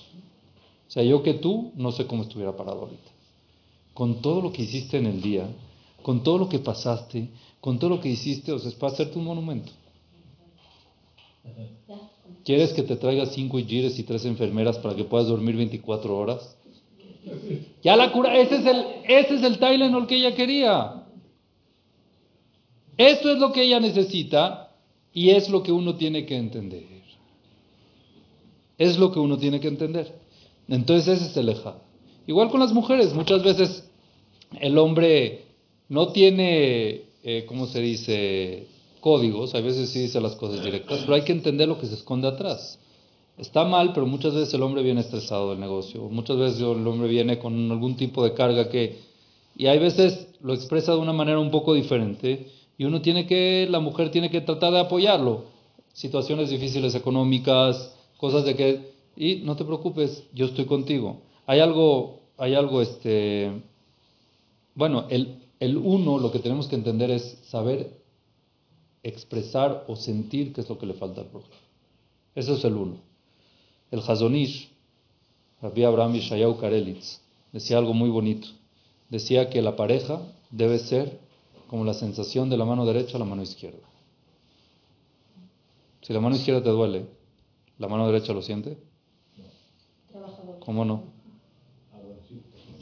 A: O sea, yo que tú no sé cómo estuviera parado ahorita. Con todo lo que hiciste en el día, con todo lo que pasaste, con todo lo que hiciste, o sea, es para hacerte un monumento. ¿Quieres que te traiga cinco gires y tres enfermeras para que puedas dormir 24 horas? Ya la cura, ese es el, ese es el Tylenol que ella quería. Esto es lo que ella necesita y es lo que uno tiene que entender. Es lo que uno tiene que entender. Entonces ese es el. Igual con las mujeres, muchas veces el hombre no tiene, eh, ¿cómo se dice? Códigos, a veces sí dice las cosas directas, pero hay que entender lo que se esconde atrás. Está mal, pero muchas veces el hombre viene estresado del negocio, muchas veces el hombre viene con algún tipo de carga que, y hay veces lo expresa de una manera un poco diferente, y uno tiene que, la mujer tiene que tratar de apoyarlo. Situaciones difíciles económicas, cosas de que, y no te preocupes, yo estoy contigo. Hay algo, hay algo, este, bueno, el, el uno lo que tenemos que entender es saber expresar o sentir qué es lo que le falta al prójimo. Eso es el uno. El Hazonish, Rabbi Abraham Yeshayahu Karelitz, decía algo muy bonito. Decía que la pareja debe ser como la sensación de la mano derecha a la mano izquierda. Si la mano izquierda te duele, ¿la mano derecha lo siente? ¿Cómo no?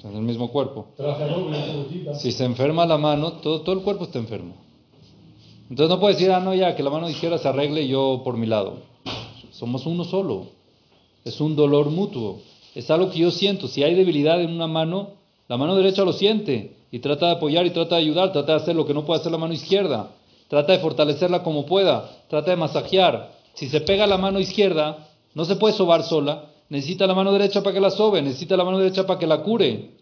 A: Es el mismo cuerpo. Si se enferma la mano, todo, todo el cuerpo está enfermo. Entonces no puedes decir, ah, no, ya, que la mano izquierda se arregle y yo por mi lado. Somos uno solo. Es un dolor mutuo. Es algo que yo siento. Si hay debilidad en una mano, la mano derecha lo siente y trata de apoyar y trata de ayudar, trata de hacer lo que no puede hacer la mano izquierda. Trata de fortalecerla como pueda. Trata de masajear. Si se pega la mano izquierda, no se puede sobar sola. Necesita la mano derecha para que la sobe. Necesita la mano derecha para que la cure.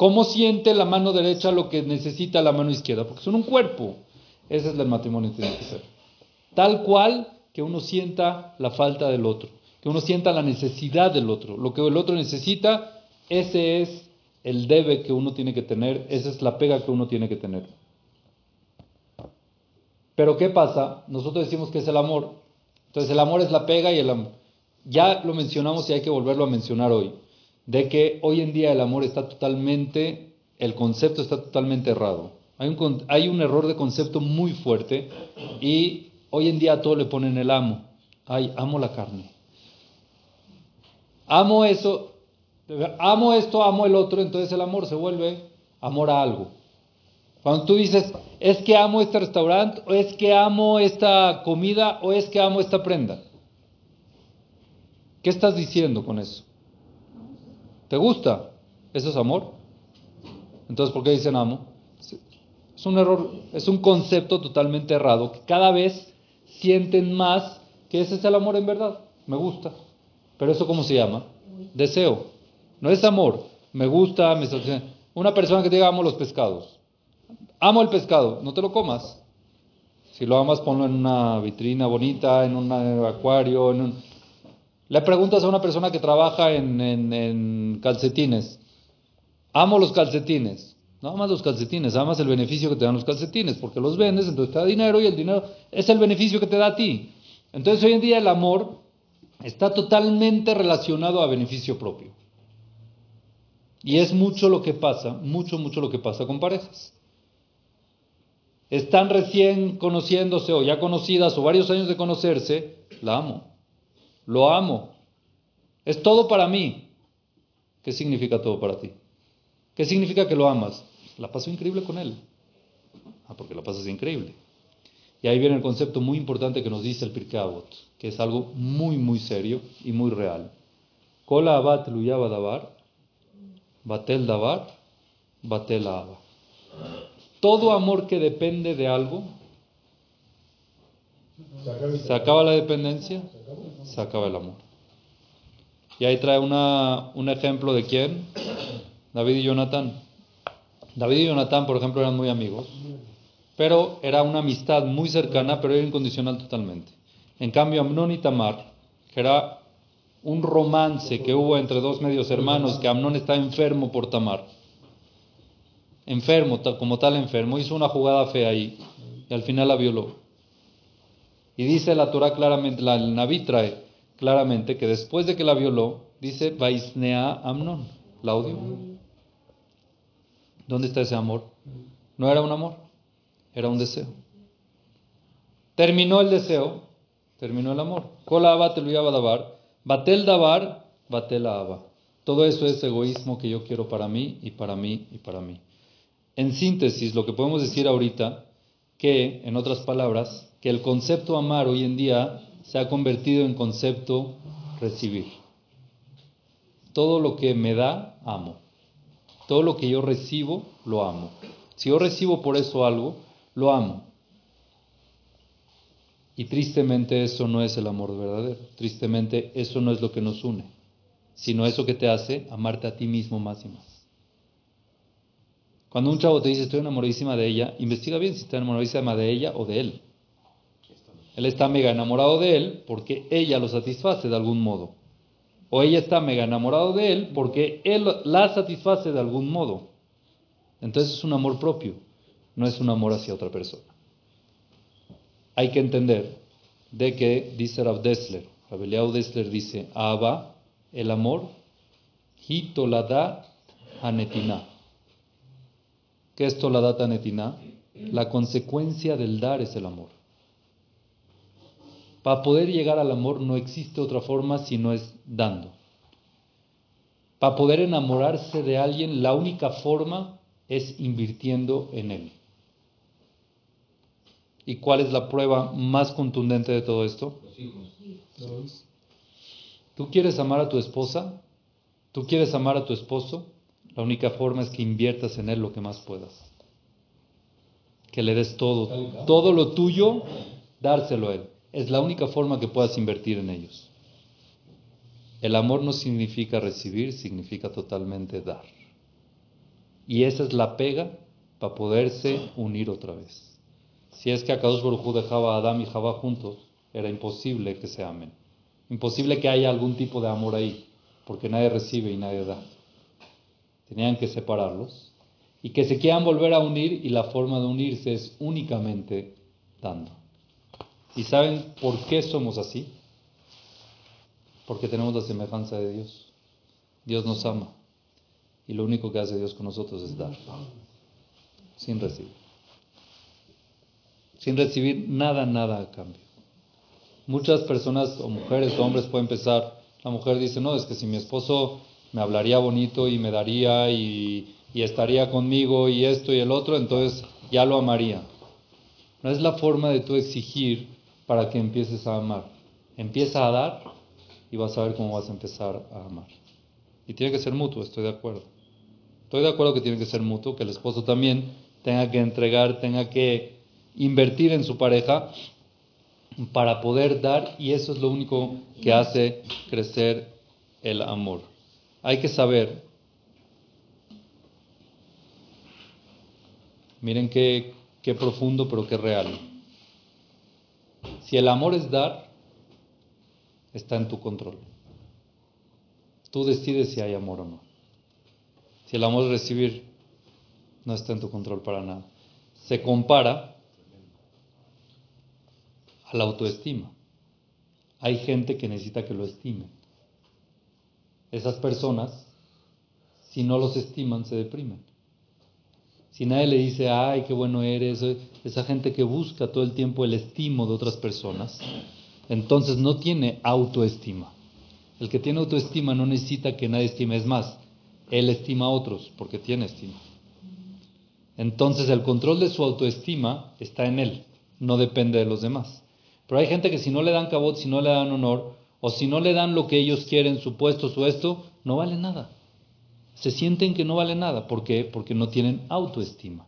A: ¿Cómo siente la mano derecha lo que necesita la mano izquierda? Porque son un cuerpo. Ese es el matrimonio que tiene que ser. Tal cual que uno sienta la falta del otro, que uno sienta la necesidad del otro. Lo que el otro necesita, ese es el debe que uno tiene que tener, esa es la pega que uno tiene que tener. Pero ¿qué pasa? Nosotros decimos que es el amor. Entonces el amor es la pega y el amor. Ya lo mencionamos y hay que volverlo a mencionar hoy. De que hoy en día el amor está totalmente, el concepto está totalmente errado. Hay un, hay un error de concepto muy fuerte y hoy en día a todo le ponen el amo. Ay, amo la carne. Amo eso, amo esto, amo el otro, entonces el amor se vuelve amor a algo. Cuando tú dices, es que amo este restaurante, o es que amo esta comida, o es que amo esta prenda. ¿Qué estás diciendo con eso? ¿Te gusta? ¿Eso es amor? Entonces, ¿por qué dicen amo? Es un error, es un concepto totalmente errado, que cada vez sienten más que ese es el amor en verdad. Me gusta. Pero eso cómo se llama? Deseo. No es amor. Me gusta, me Una persona que diga amo los pescados. Amo el pescado, no te lo comas. Si lo amas, ponlo en una vitrina bonita, en un acuario. En Le preguntas a una persona que trabaja en, calcetines. Amo los calcetines. No amas los calcetines, amas el beneficio que te dan los calcetines, porque los vendes, entonces te da dinero y el dinero es el beneficio que te da a ti. Entonces hoy en día el amor está totalmente relacionado a beneficio propio. Y es mucho lo que pasa, mucho, mucho lo que pasa con parejas. Están recién conociéndose o ya conocidas o varios años de conocerse, la amo, lo amo, es todo para mí. ¿Qué significa todo para ti? ¿Qué significa que lo amas? La paso increíble con él. Ah, porque la pasas increíble. Y ahí viene el concepto muy importante que nos dice el Pirkei que es algo muy, muy serio y muy real. Kola abat luyaba davar, batel davar, batel aba. Todo amor que depende de algo, se acaba la dependencia, se acaba el amor. Y ahí trae una, un ejemplo de quién? David y Jonathan. David y Jonathan, por ejemplo, eran muy amigos, pero era una amistad muy cercana, pero era incondicional totalmente. En cambio, Amnón y Tamar, que era un romance que hubo entre dos medios hermanos, que Amnón está enfermo por Tamar, enfermo, como tal enfermo, hizo una jugada fea ahí y al final la violó. Y dice la Torah claramente, la, Naví trae claramente que después de que la violó, dice Vaisnea Amnón, la. ¿Dónde está ese amor? No era un amor, era un deseo. Terminó el deseo, terminó el amor. Kola dabar, batel dabar, batel aba. Todo eso es egoísmo que yo quiero para mí y para mí y para mí. En síntesis, lo que podemos decir ahorita, que, en otras palabras, que el concepto amar hoy en día se ha convertido en concepto recibir. Todo lo que me da, amo. Todo lo que yo recibo, lo amo. Si yo recibo por eso algo, lo amo. Y tristemente eso no es el amor verdadero. Tristemente eso no es lo que nos une, sino eso que te hace amarte a ti mismo más y más. Cuando un chavo te dice estoy enamoradísima de ella, investiga bien si está enamoradísima de ella o de él. Él está mega enamorado de él porque ella lo satisface de algún modo. o ella está mega enamorado de él porque él la satisface de algún modo. Entonces es un amor propio, no es un amor hacia otra persona. Hay que entender de que, dice Rav Dessler, Rav Dessler dice, Abba, el amor, hitolada hanetina. ¿Qué es toladat hanetina? La consecuencia del dar es el amor. Para poder llegar al amor no existe otra forma si no es dando. Para poder enamorarse de alguien, la única forma es invirtiendo en él. ¿Y cuál es la prueba más contundente de todo esto? Los hijos. ¿Tú quieres amar a tu esposa? ¿Tú quieres amar a tu esposo? La única forma es que inviertas en él lo que más puedas. Que le des todo, todo lo tuyo, dárselo a él. Es la única forma que puedas invertir en ellos. El amor no significa recibir, significa totalmente dar. Y esa es la pega para poderse unir otra vez. Si es que Akadosh Baruj dejaba a Adán y Jabá juntos, era imposible que se amen. Imposible que haya algún tipo de amor ahí, porque nadie recibe y nadie da. Tenían que separarlos y que se quieran volver a unir y la forma de unirse es únicamente dando. ¿Y saben por qué somos así? Porque tenemos la semejanza de Dios. Dios nos ama. Y lo único que hace Dios con nosotros es dar. Sin recibir. Sin recibir nada, nada a cambio. Muchas personas, o mujeres o hombres, pueden pensar, la mujer dice, no, es que si mi esposo me hablaría bonito y me daría y, y estaría conmigo y esto y el otro, entonces ya lo amaría. No es la forma de tú exigir para que empieces a amar. Empieza a dar y vas a ver cómo vas a empezar a amar. Y tiene que ser mutuo, estoy de acuerdo. Estoy de acuerdo que tiene que ser mutuo, que el esposo también tenga que entregar, tenga que invertir en su pareja para poder dar y eso es lo único que hace crecer el amor. Hay que saber, miren qué, qué profundo pero qué real. Si el amor es dar, está en tu control. Tú decides si hay amor o no. Si el amor es recibir, no está en tu control para nada. Se compara a la autoestima. Hay gente que necesita que lo estimen. Esas personas, si no los estiman, se deprimen. Si nadie le dice, ay, qué bueno eres, esa gente que busca todo el tiempo el estimo de otras personas, entonces no tiene autoestima. El que tiene autoestima no necesita que nadie estime, es más, él estima a otros porque tiene estima. Entonces el control de su autoestima está en él, no depende de los demás. Pero hay gente que si no le dan cabot, si no le dan honor, o si no le dan lo que ellos quieren, su puesto, su esto, no vale nada. Se sienten que no vale nada. ¿Por qué? Porque no tienen autoestima.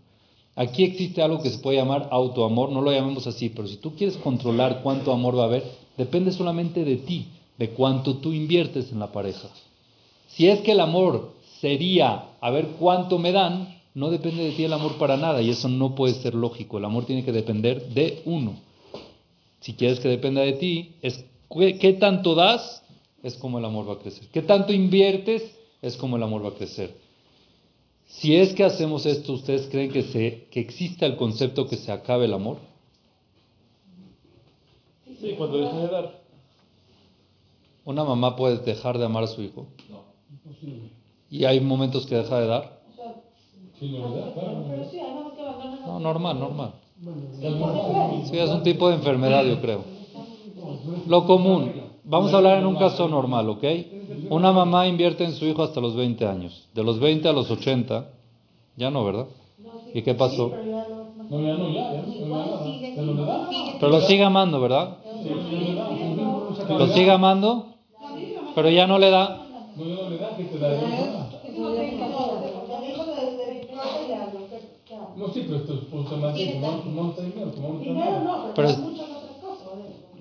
A: Aquí existe algo que se puede llamar autoamor, no lo llamemos así, pero si tú quieres controlar cuánto amor va a haber, depende solamente de ti, de cuánto tú inviertes en la pareja. Si es que el amor sería a ver cuánto me dan, no depende de ti el amor para nada y eso no puede ser lógico. El amor tiene que depender de uno. Si quieres que dependa de ti, es qué tanto das, es como el amor va a crecer. ¿Qué tanto inviertes? Es como el amor va a crecer. Si es que hacemos esto, ¿ustedes creen que, se, que exista el concepto que se acabe el amor?
D: Sí, cuando deja de dar.
A: ¿Una mamá puede dejar de amar a su hijo? No. ¿Y hay momentos que deja de dar? No, normal, normal. Sí, es un tipo de enfermedad, yo creo. Lo común. Vamos a hablar en un caso normal, ¿ok? Una mamá invierte en su hijo hasta los 20 años. De los 20 a los 80, ya no, ¿verdad? ¿Y qué pasó? Pero lo sigue amando, ¿verdad? Lo sigue amando, pero ya no le da.
B: No, sí, pero esto
A: Pero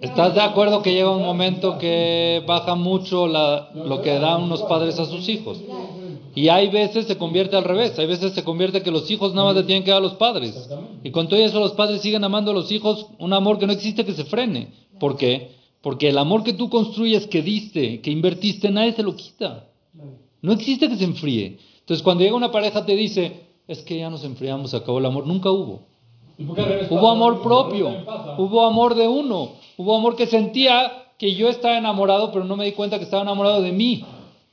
A: ¿Estás de acuerdo que llega un momento que baja mucho la, lo que dan unos padres a sus hijos? Y hay veces se convierte al revés, hay veces se convierte que los hijos nada más le tienen que dar a los padres. Y con todo eso los padres siguen amando a los hijos un amor que no existe que se frene. ¿Por qué? Porque el amor que tú construyes, que diste, que invertiste, nadie te lo quita. No existe que se enfríe. Entonces, cuando llega una pareja te dice, es que ya nos enfriamos, se acabó el amor. Nunca hubo. Hubo amor propio, hubo amor de uno, hubo amor que sentía que yo estaba enamorado, pero no me di cuenta que estaba enamorado de mí,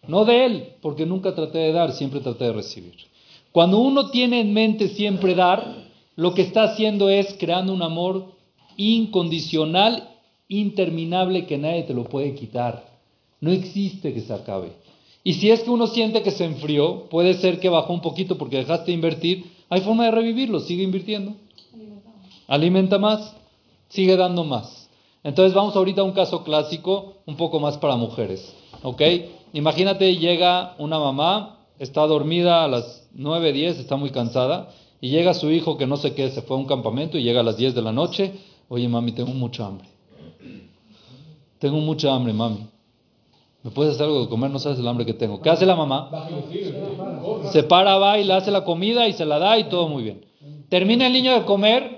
A: no de él, porque nunca traté de dar, siempre traté de recibir. Cuando uno tiene en mente siempre dar, lo que está haciendo es creando un amor incondicional, interminable, que nadie te lo puede quitar. No existe que se acabe. Y si es que uno siente que se enfrió, puede ser que bajó un poquito porque dejaste de invertir, hay forma de revivirlo, sigue invirtiendo. Alimenta más, sigue dando más. Entonces vamos ahorita a un caso clásico, un poco más para mujeres. ¿Ok? Imagínate, llega una mamá, está dormida a las 9, 10, está muy cansada, y llega su hijo que no sé qué, se fue a un campamento y llega a las 10 de la noche. Oye, mami, tengo mucha hambre. Tengo mucha hambre, mami. ¿Me puedes hacer algo de comer? No sabes el hambre que tengo. ¿Qué hace la mamá? Se para, va y le hace la comida y se la da y todo muy bien. Termina el niño de comer,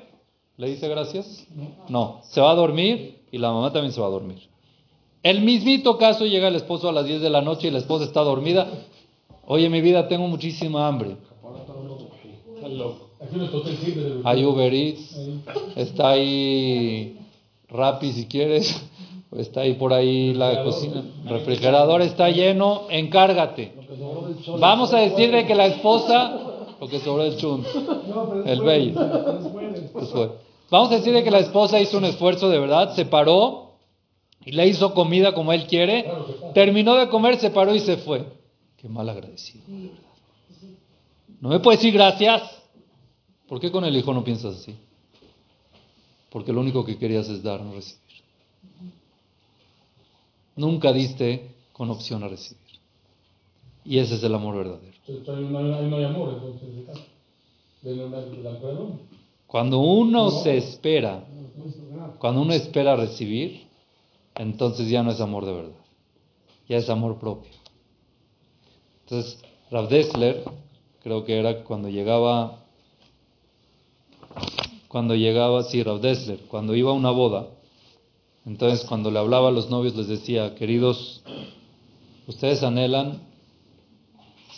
A: le dice gracias. No, se va a dormir y la mamá también se va a dormir. El mismito caso llega el esposo a las 10 de la noche y la esposa está dormida. Oye, mi vida, tengo muchísima hambre. Hay Uber Eats, está ahí Rappi si quieres, está ahí por ahí la cocina. refrigerador está lleno, encárgate. Vamos a decirle que la esposa, lo que sobró del chun, El bello. Vamos a decirle que la esposa hizo un esfuerzo de verdad, se paró y le hizo comida como él quiere, terminó de comer, se paró y se fue. Qué mal agradecido. No me puedes decir gracias. ¿Por qué con el hijo no piensas así? Porque lo único que querías es dar, no recibir. Nunca diste con opción a recibir. Y ese es el amor verdadero.
B: No hay amor, entonces, de
A: Cuando uno se espera, cuando uno espera recibir, entonces ya no es amor de verdad, ya es amor propio. Entonces, Rav Dessler, creo que era cuando llegaba, cuando llegaba, sí, Rav Dessler, cuando iba a una boda, entonces cuando le hablaba a los novios les decía, queridos, ustedes anhelan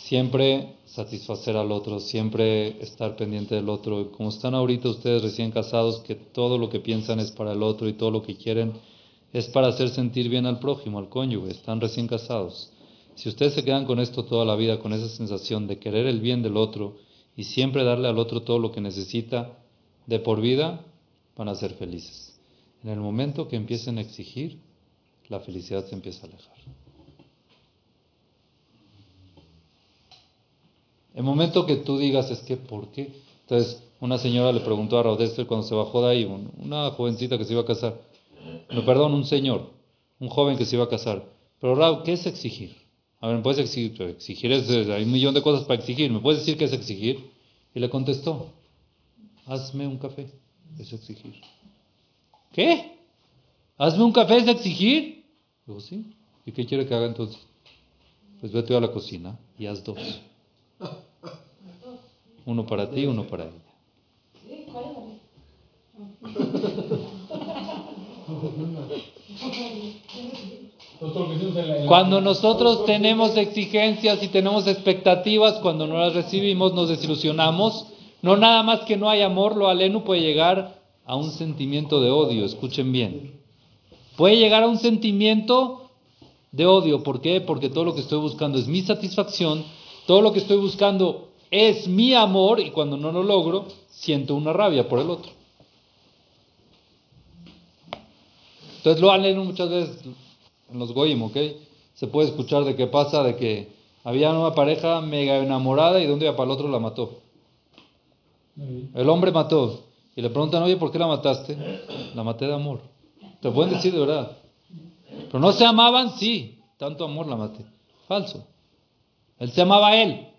A: siempre satisfacer al otro, siempre estar pendiente del otro. Como están ahorita ustedes recién casados, que todo lo que piensan es para el otro y todo lo que quieren es para hacer sentir bien al prójimo, al cónyuge, están recién casados. Si ustedes se quedan con esto toda la vida, con esa sensación de querer el bien del otro y siempre darle al otro todo lo que necesita de por vida, van a ser felices. En el momento que empiecen a exigir, la felicidad se empieza a alejar. El momento que tú digas es que, ¿por qué? Entonces, una señora le preguntó a Rodester cuando se bajó de ahí, un- una jovencita que se iba a casar, no, perdón, un señor, un joven que se iba a casar. Pero Raúl, ¿qué es exigir? A ver, ¿me puedes exigir? Pero Exigir es, eh, hay un millón de cosas para exigir, ¿me puedes decir qué es exigir? Y le contestó, hazme un café, es exigir. ¿Qué? ¿Hazme un café es exigir? Digo, sí. ¿Y qué quiere que haga entonces? Pues vete a la cocina y haz dos. Uno para ti uno para ella. Cuando nosotros tenemos exigencias y tenemos expectativas, cuando no las recibimos, nos desilusionamos. No nada más que no hay amor, lo aleno puede llegar a un sentimiento de odio, escuchen bien. Puede llegar a un sentimiento de odio, ¿por qué? Porque todo lo que estoy buscando es mi satisfacción, todo lo que estoy buscando es mi amor y cuando no lo logro, siento una rabia por el otro. Entonces lo aleno muchas veces en los goyim, ¿ok? Se puede escuchar de qué pasa, de que había una pareja mega enamorada y de un día para el otro la mató. El hombre mató. Y le preguntan, oye, ¿por qué la mataste? La maté de amor. Te pueden decir de verdad. Pero no se amaban, sí. Tanto amor la maté. Falso. Él se amaba a él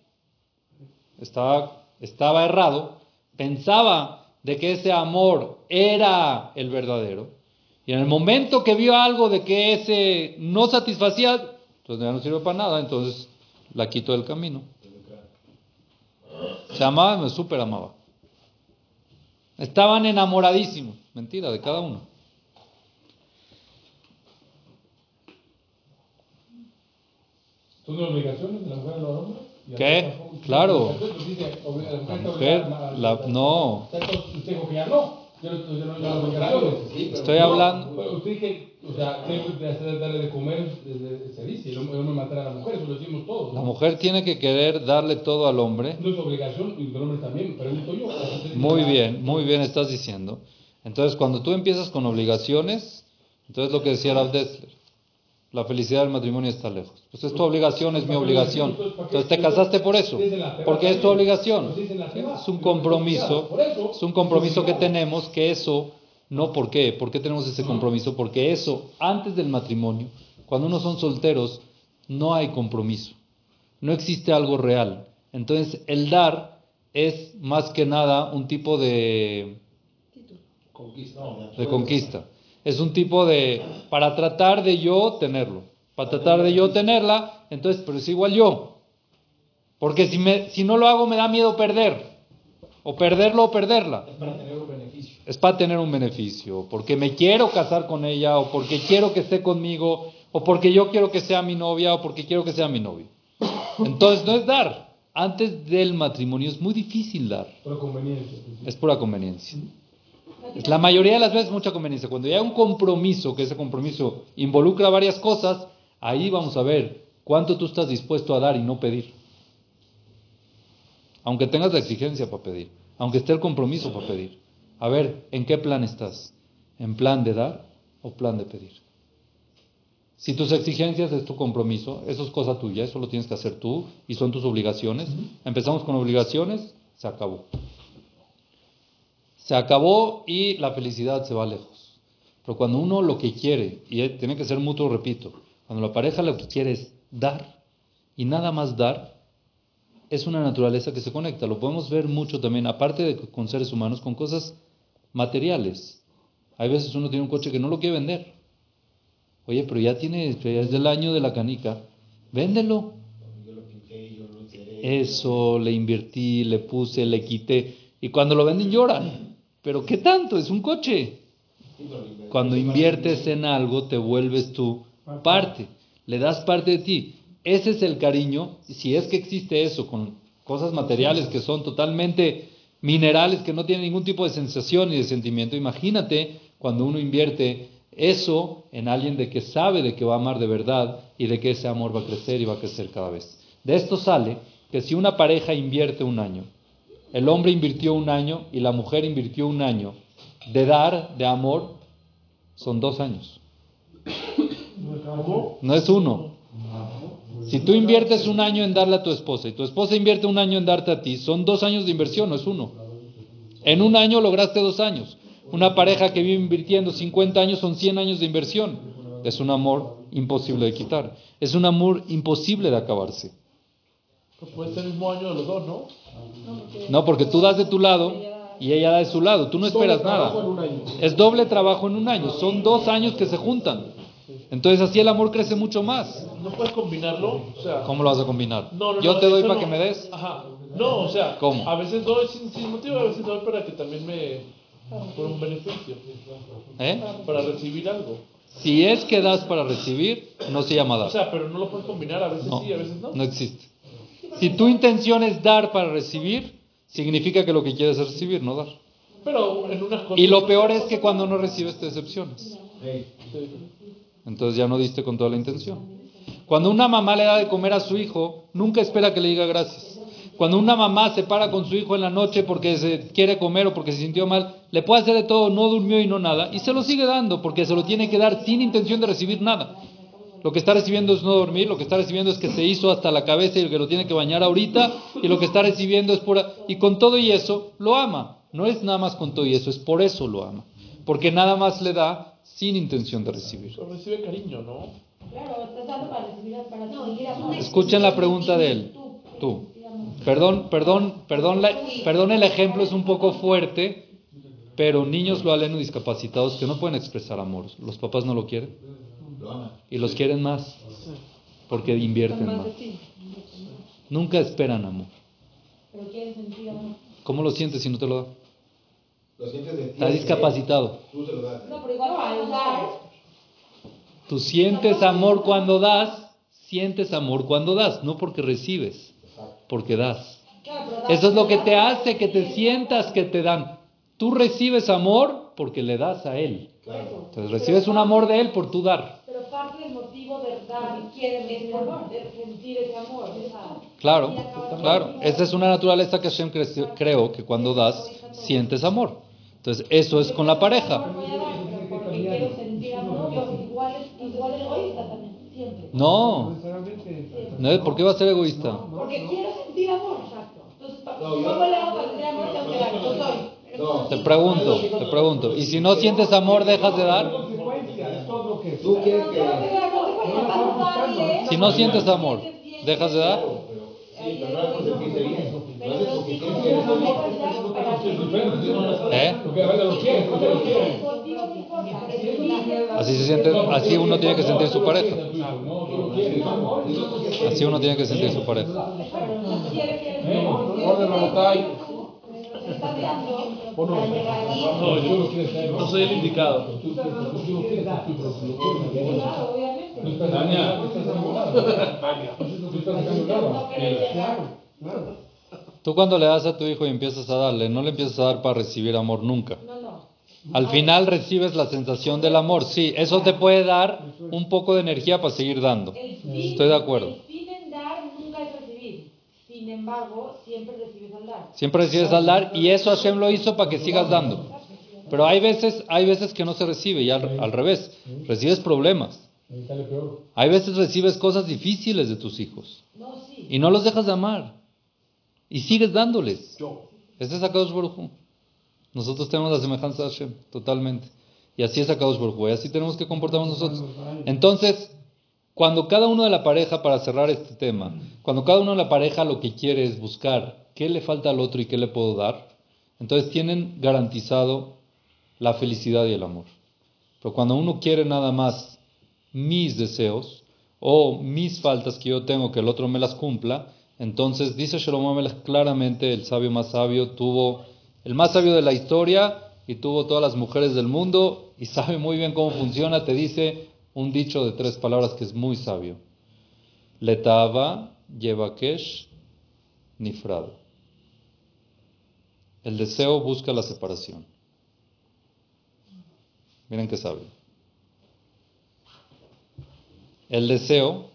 A: estaba, estaba errado, pensaba de que ese amor era el verdadero, y en el momento que vio algo de que ese no satisfacía, entonces ya no sirve para nada, entonces la quito del camino. Se amaba, me súper amaba. Estaban enamoradísimos, mentira, de cada uno.
B: ¿Tú obligaciones de la mujer hombre?
A: ¿Qué? Claro.
B: La
A: mujer, la, no, estoy hablando,
B: pero usted que, o sea, tengo que hacer darle de comer, se dice, el hombre matar a la mujer, eso lo decimos todos.
A: la
B: ¿no?
A: mujer tiene que querer darle todo al hombre.
B: No es obligación, y el hombre también, pregunto yo.
A: Muy bien, muy bien estás diciendo. Entonces, cuando tú empiezas con obligaciones, entonces lo que decía Rav Dessler, la felicidad del matrimonio está lejos. Pues es tu obligación, es mi obligación. Entonces te casaste por eso, porque es tu obligación. Es un compromiso, es un compromiso que tenemos, que eso, no por qué, ¿por qué tenemos ese compromiso? Porque eso, antes del matrimonio, cuando uno son solteros, no hay compromiso, no existe algo real. Entonces, el dar es más que nada un tipo de,
H: Conquista.
A: de conquista. Es un tipo de, para tratar de yo tenerlo, para tratar de yo tenerla, entonces, pero es igual yo. Porque si, me, si no lo hago me da miedo perder, o perderlo o perderla.
H: Es para tener un beneficio.
A: Es para tener un beneficio, porque me quiero casar con ella, o porque quiero que esté conmigo, o porque yo quiero que sea mi novia, o porque quiero que sea mi novio. Entonces no es dar. Antes del matrimonio es muy difícil dar,
B: Por conveniencia.
A: es pura conveniencia. La mayoría de las veces mucha conveniencia. Cuando ya hay un compromiso, que ese compromiso involucra varias cosas, ahí vamos a ver cuánto tú estás dispuesto a dar y no pedir. Aunque tengas la exigencia para pedir, aunque esté el compromiso para pedir. A ver, ¿en qué plan estás? ¿En plan de dar o plan de pedir? Si tus exigencias es tu compromiso, eso es cosa tuya, eso lo tienes que hacer tú y son tus obligaciones. Empezamos con obligaciones, se acabó. Se acabó y la felicidad se va lejos. Pero cuando uno lo que quiere, y tiene que ser mutuo, repito, cuando la pareja lo que quiere es dar y nada más dar, es una naturaleza que se conecta. Lo podemos ver mucho también, aparte de con seres humanos, con cosas materiales. Hay veces uno tiene un coche que no lo quiere vender. Oye, pero ya tiene, ya es del año de la canica. Véndelo. Eso, le invertí, le puse, le quité. Y cuando lo venden lloran. Pero ¿qué tanto? Es un coche. Cuando inviertes en algo, te vuelves tú parte. Le das parte de ti. Ese es el cariño. Si es que existe eso con cosas materiales que son totalmente minerales, que no tienen ningún tipo de sensación ni de sentimiento. Imagínate cuando uno invierte eso en alguien de que sabe de que va a amar de verdad y de que ese amor va a crecer y va a crecer cada vez. De esto sale que si una pareja invierte un año, el hombre invirtió un año y la mujer invirtió un año de dar, de amor, son dos años. No es uno. Si tú inviertes un año en darle a tu esposa y tu esposa invierte un año en darte a ti, son dos años de inversión, no es uno. En un año lograste dos años. Una pareja que vive invirtiendo 50 años son 100 años de inversión. Es un amor imposible de quitar. Es un amor imposible de acabarse.
D: Pues puede ser el mismo año de los dos, ¿no?
A: No, porque tú das de tu lado y ella da de su lado. Tú no esperas
H: trabajo en un
A: nada.
H: año.
A: Es doble trabajo en un año. Son dos años que se juntan. Entonces así el amor crece mucho más.
D: ¿No puedes combinarlo? O sea,
A: ¿Cómo lo vas a combinar?
D: no, no,
A: Yo te doy para
D: no.
A: que me des.
D: Ajá. No, o sea,
A: ¿Cómo?
D: a veces doy sin, sin motivo, a veces doy para que también me. por un beneficio.
A: ¿Eh?
D: Para recibir algo.
A: Si es que das para recibir, no se llama
D: O
A: dar.
D: sea, pero no lo puedes combinar, a veces
A: No,
D: sí, a veces no.
A: no existe. Si tu intención es dar para recibir, significa que lo que quieres es recibir, no dar.
D: Pero en unas cosas.
A: Y lo peor es que cuando no recibes te decepcionas. Entonces ya no diste con toda la intención. Cuando una mamá le da de comer a su hijo, nunca espera que le diga gracias. Cuando una mamá se para con su hijo en la noche porque se quiere comer o porque se sintió mal, le puede hacer de todo, no durmió y no nada, y se lo sigue dando porque se lo tiene que dar sin intención de recibir nada. Lo que está recibiendo es no dormir, lo que está recibiendo es que se hizo hasta la cabeza y que lo tiene que bañar ahorita, y lo que está recibiendo es pura... Y con todo y eso, lo ama. No es nada más con todo y eso, es por eso lo ama. Porque nada más le da sin intención de recibir.
D: Pero recibe cariño, ¿no?
G: Claro, estás dando para recibir, para.
A: Escuchen la pregunta de él. Tú. Perdón, perdón, perdón, la- perdón, el ejemplo es un poco fuerte, pero niños lo aleno discapacitados que no pueden expresar amor. Los papás no lo quieren. Y los quieren más porque invierten
E: Más
A: más.
E: de ti.
A: Nunca esperan amor.
G: Pero quieres sentir amor.
A: ¿Cómo lo sientes si no te lo da?
F: Lo sientes de ti.
A: Está discapacitado.
F: Tú se lo das.
G: No, pero igual al dar.
A: Tú sientes amor cuando das sientes amor cuando das, no porque recibes, porque das. Eso es lo que te hace que te sientas que te dan. Tú recibes amor porque le das a él. Entonces recibes un amor de él por tu dar.
E: Parte del motivo de dar es por de sentir ese amor.
A: Claro, claro. Esa es una naturaleza que Hashem creo que cuando das sientes amor. Entonces eso es con la pareja.
E: Porque quiero sentir amor, pero igual es igual egoísta también, siempre.
A: No, no, ¿por qué va a ser egoísta?
E: Porque quiero sentir amor, exacto. Entonces, ¿cómo le hago para sentir amor? Tengo que dar, yo soy.
A: Te pregunto, te pregunto. ¿Y si no sientes amor, dejas de dar?
C: consecuencia, es todo lo que
F: Tú quieres que.
A: Si no sientes amor, ¿dejas de dar?
F: Sí, pero no es por sentirte bien. Lo haces porque quieres que.
B: Es diferente, ¿no?
A: ¿Eh?
B: Porque a veces lo quieres, porque lo quieres.
A: Así se siente, así uno tiene que sentir su pareja. Así uno tiene que sentir su pareja.
B: Orden Rabotai. ¿O no?
D: No, yo no soy el indicado.
B: Tú. No estás nada.
A: Cuando le das a tu hijo y empiezas a darle, no le empiezas a dar para recibir amor nunca.
E: No, no.
A: Al final recibes la sensación del amor. Sí, eso te puede dar un poco de energía para seguir dando. Estoy de acuerdo.
E: El fin en dar nunca es recibir. Sin embargo, siempre recibes al dar.
A: Siempre recibes al dar y eso Hashem lo hizo para que sigas dando. Pero hay veces, hay veces que no se recibe y al, al revés, recibes problemas. Hay veces recibes cosas difíciles de tus hijos y no los dejas de amar y sigues dándoles. Ese es Akadosh Baruj. Nosotros tenemos la semejanza de Hashem, totalmente. Y así es Akadosh Baruj y así tenemos que comportarnos nosotros. Entonces, cuando cada uno de la pareja, para cerrar este tema, cuando cada uno de la pareja lo que quiere es buscar qué le falta al otro y qué le puedo dar, entonces tienen garantizado la felicidad y el amor. Pero cuando uno quiere nada más mis deseos o mis faltas que yo tengo que el otro me las cumpla, entonces dice Shalom Amelech claramente, el sabio más sabio tuvo, el más sabio de la historia y tuvo todas las mujeres del mundo y sabe muy bien cómo funciona, te dice un dicho de tres palabras que es muy sabio. Letava Yevakesh Nifrad. El deseo busca la separación. Miren qué sabio. El deseo,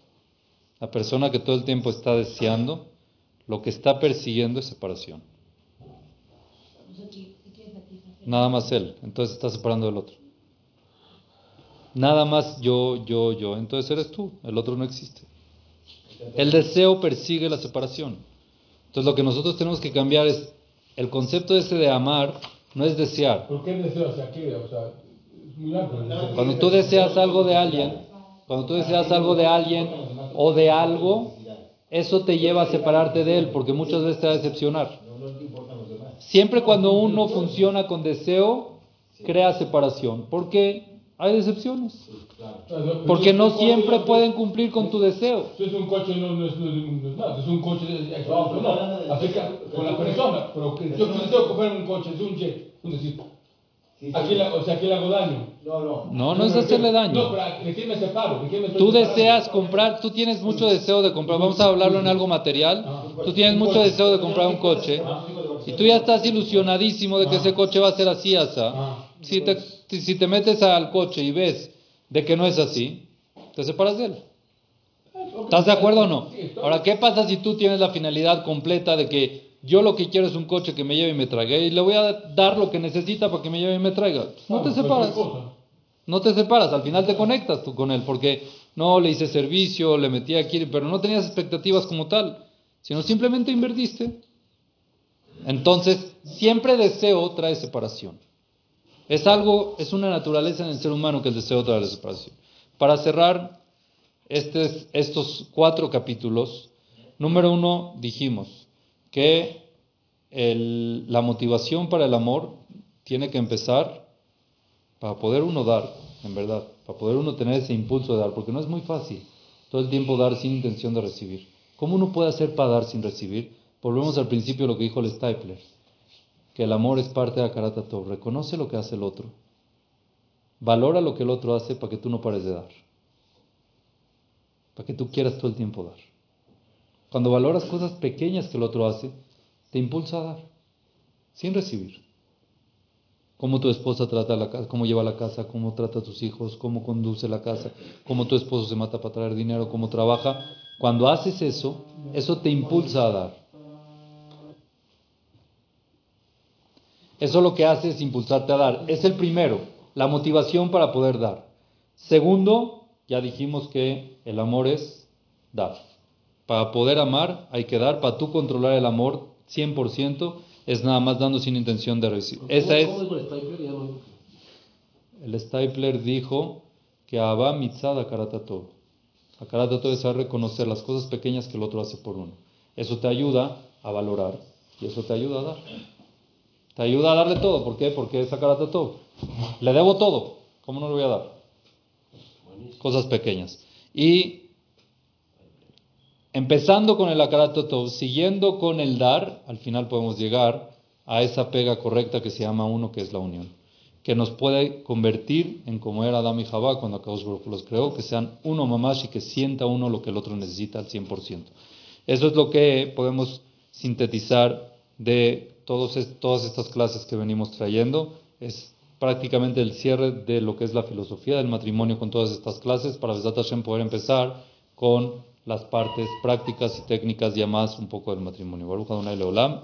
A: la persona que todo el tiempo está deseando, lo que está persiguiendo es separación. Nada más él, entonces está separando del otro. Nada más yo, yo, yo, entonces eres tú, el otro no existe. El deseo persigue la separación. Entonces lo que nosotros tenemos que cambiar es el concepto ese de amar, no es desear.
B: ¿Por qué deseo qué? O sea, es muy amplio.
A: Cuando tú deseas algo de alguien, cuando tú deseas algo de alguien o de algo, eso te lleva a separarte de él, porque muchas veces te va a decepcionar. Siempre cuando uno funciona con deseo, crea separación, porque hay decepciones. Porque no siempre pueden cumplir con tu deseo.
B: Si es un coche, no, no, es, no, es- no es nada, es un coche no. Así que con la persona, pero que yo deseo comprar un coche, es un jet, un decir. Aquí la, o sea, aquí le hago daño.
F: No, no.
A: No, no es hacerle daño.
B: No, pero ¿de quién me separo? ¿De quién me
A: Tú deseas comprar, tú tienes mucho deseo de comprar, vamos a hablarlo en algo material, tú tienes mucho deseo de comprar un coche y tú ya estás ilusionadísimo de que ese coche va a ser así, asa. Si te, si te metes al coche y ves de que no es así, te separas de él. ¿Estás de acuerdo o no? Ahora, ¿qué pasa si tú tienes la finalidad completa de que yo lo que quiero es un coche que me lleve y me traiga y le voy a dar lo que necesita para que me lleve y me traiga? No te separas. No te separas, al final te conectas tú con él, porque no le hice servicio, le metí aquí, pero no tenías expectativas como tal, sino simplemente invertiste. Entonces, siempre deseo trae separación. Es algo, es una naturaleza en el ser humano que el deseo trae la separación. Para cerrar estos cuatro capítulos, número uno, dijimos que la motivación para el amor tiene que empezar para poder uno dar, en verdad, para poder uno tener ese impulso de dar, porque no es muy fácil todo el tiempo dar sin intención de recibir. ¿Cómo uno puede hacer para dar sin recibir? Volvemos al principio de lo que dijo el Stapler, que el amor es parte de Akarata Tov. Reconoce lo que hace el otro. Valora lo que el otro hace para que tú no pares de dar. para que tú quieras todo el tiempo dar. Cuando valoras cosas pequeñas que el otro hace, te impulsa a dar, sin recibir. Cómo tu esposa trata la casa, cómo lleva la casa, cómo trata a tus hijos, cómo conduce la casa, cómo tu esposo se mata para traer dinero, cómo trabaja. Cuando haces eso, eso te impulsa a dar. Eso lo que hace es impulsarte a dar. Es el primero, la motivación para poder dar. Segundo, ya dijimos que el amor es dar. Para poder amar hay que dar, para tú controlar el amor 100% es nada más dando sin intención de recibir. Esa es... El Stapler dijo que Abba mitzada karatato. A karatato es saber reconocer las cosas pequeñas que el otro hace por uno. Eso te ayuda a valorar y eso te ayuda a dar. Te ayuda a darle todo. ¿Por qué? Porque es a todo. Le debo todo. ¿Cómo no le voy a dar? Cosas pequeñas. Y empezando con el Akarat siguiendo con el dar, al final podemos llegar a esa pega correcta que se llama uno, que es la unión. Que nos puede convertir en como era Adam y Jabá cuando Akadosh los creó, que sean uno mamás y que sienta uno lo que el otro necesita al 100%. Eso es lo que podemos sintetizar de todos todas estas clases que venimos trayendo. Es prácticamente el cierre de lo que es la filosofía del matrimonio con todas estas clases para Besat Hashem poder empezar con las partes prácticas y técnicas ya más un poco del matrimonio. Baruch Adonai Leolam.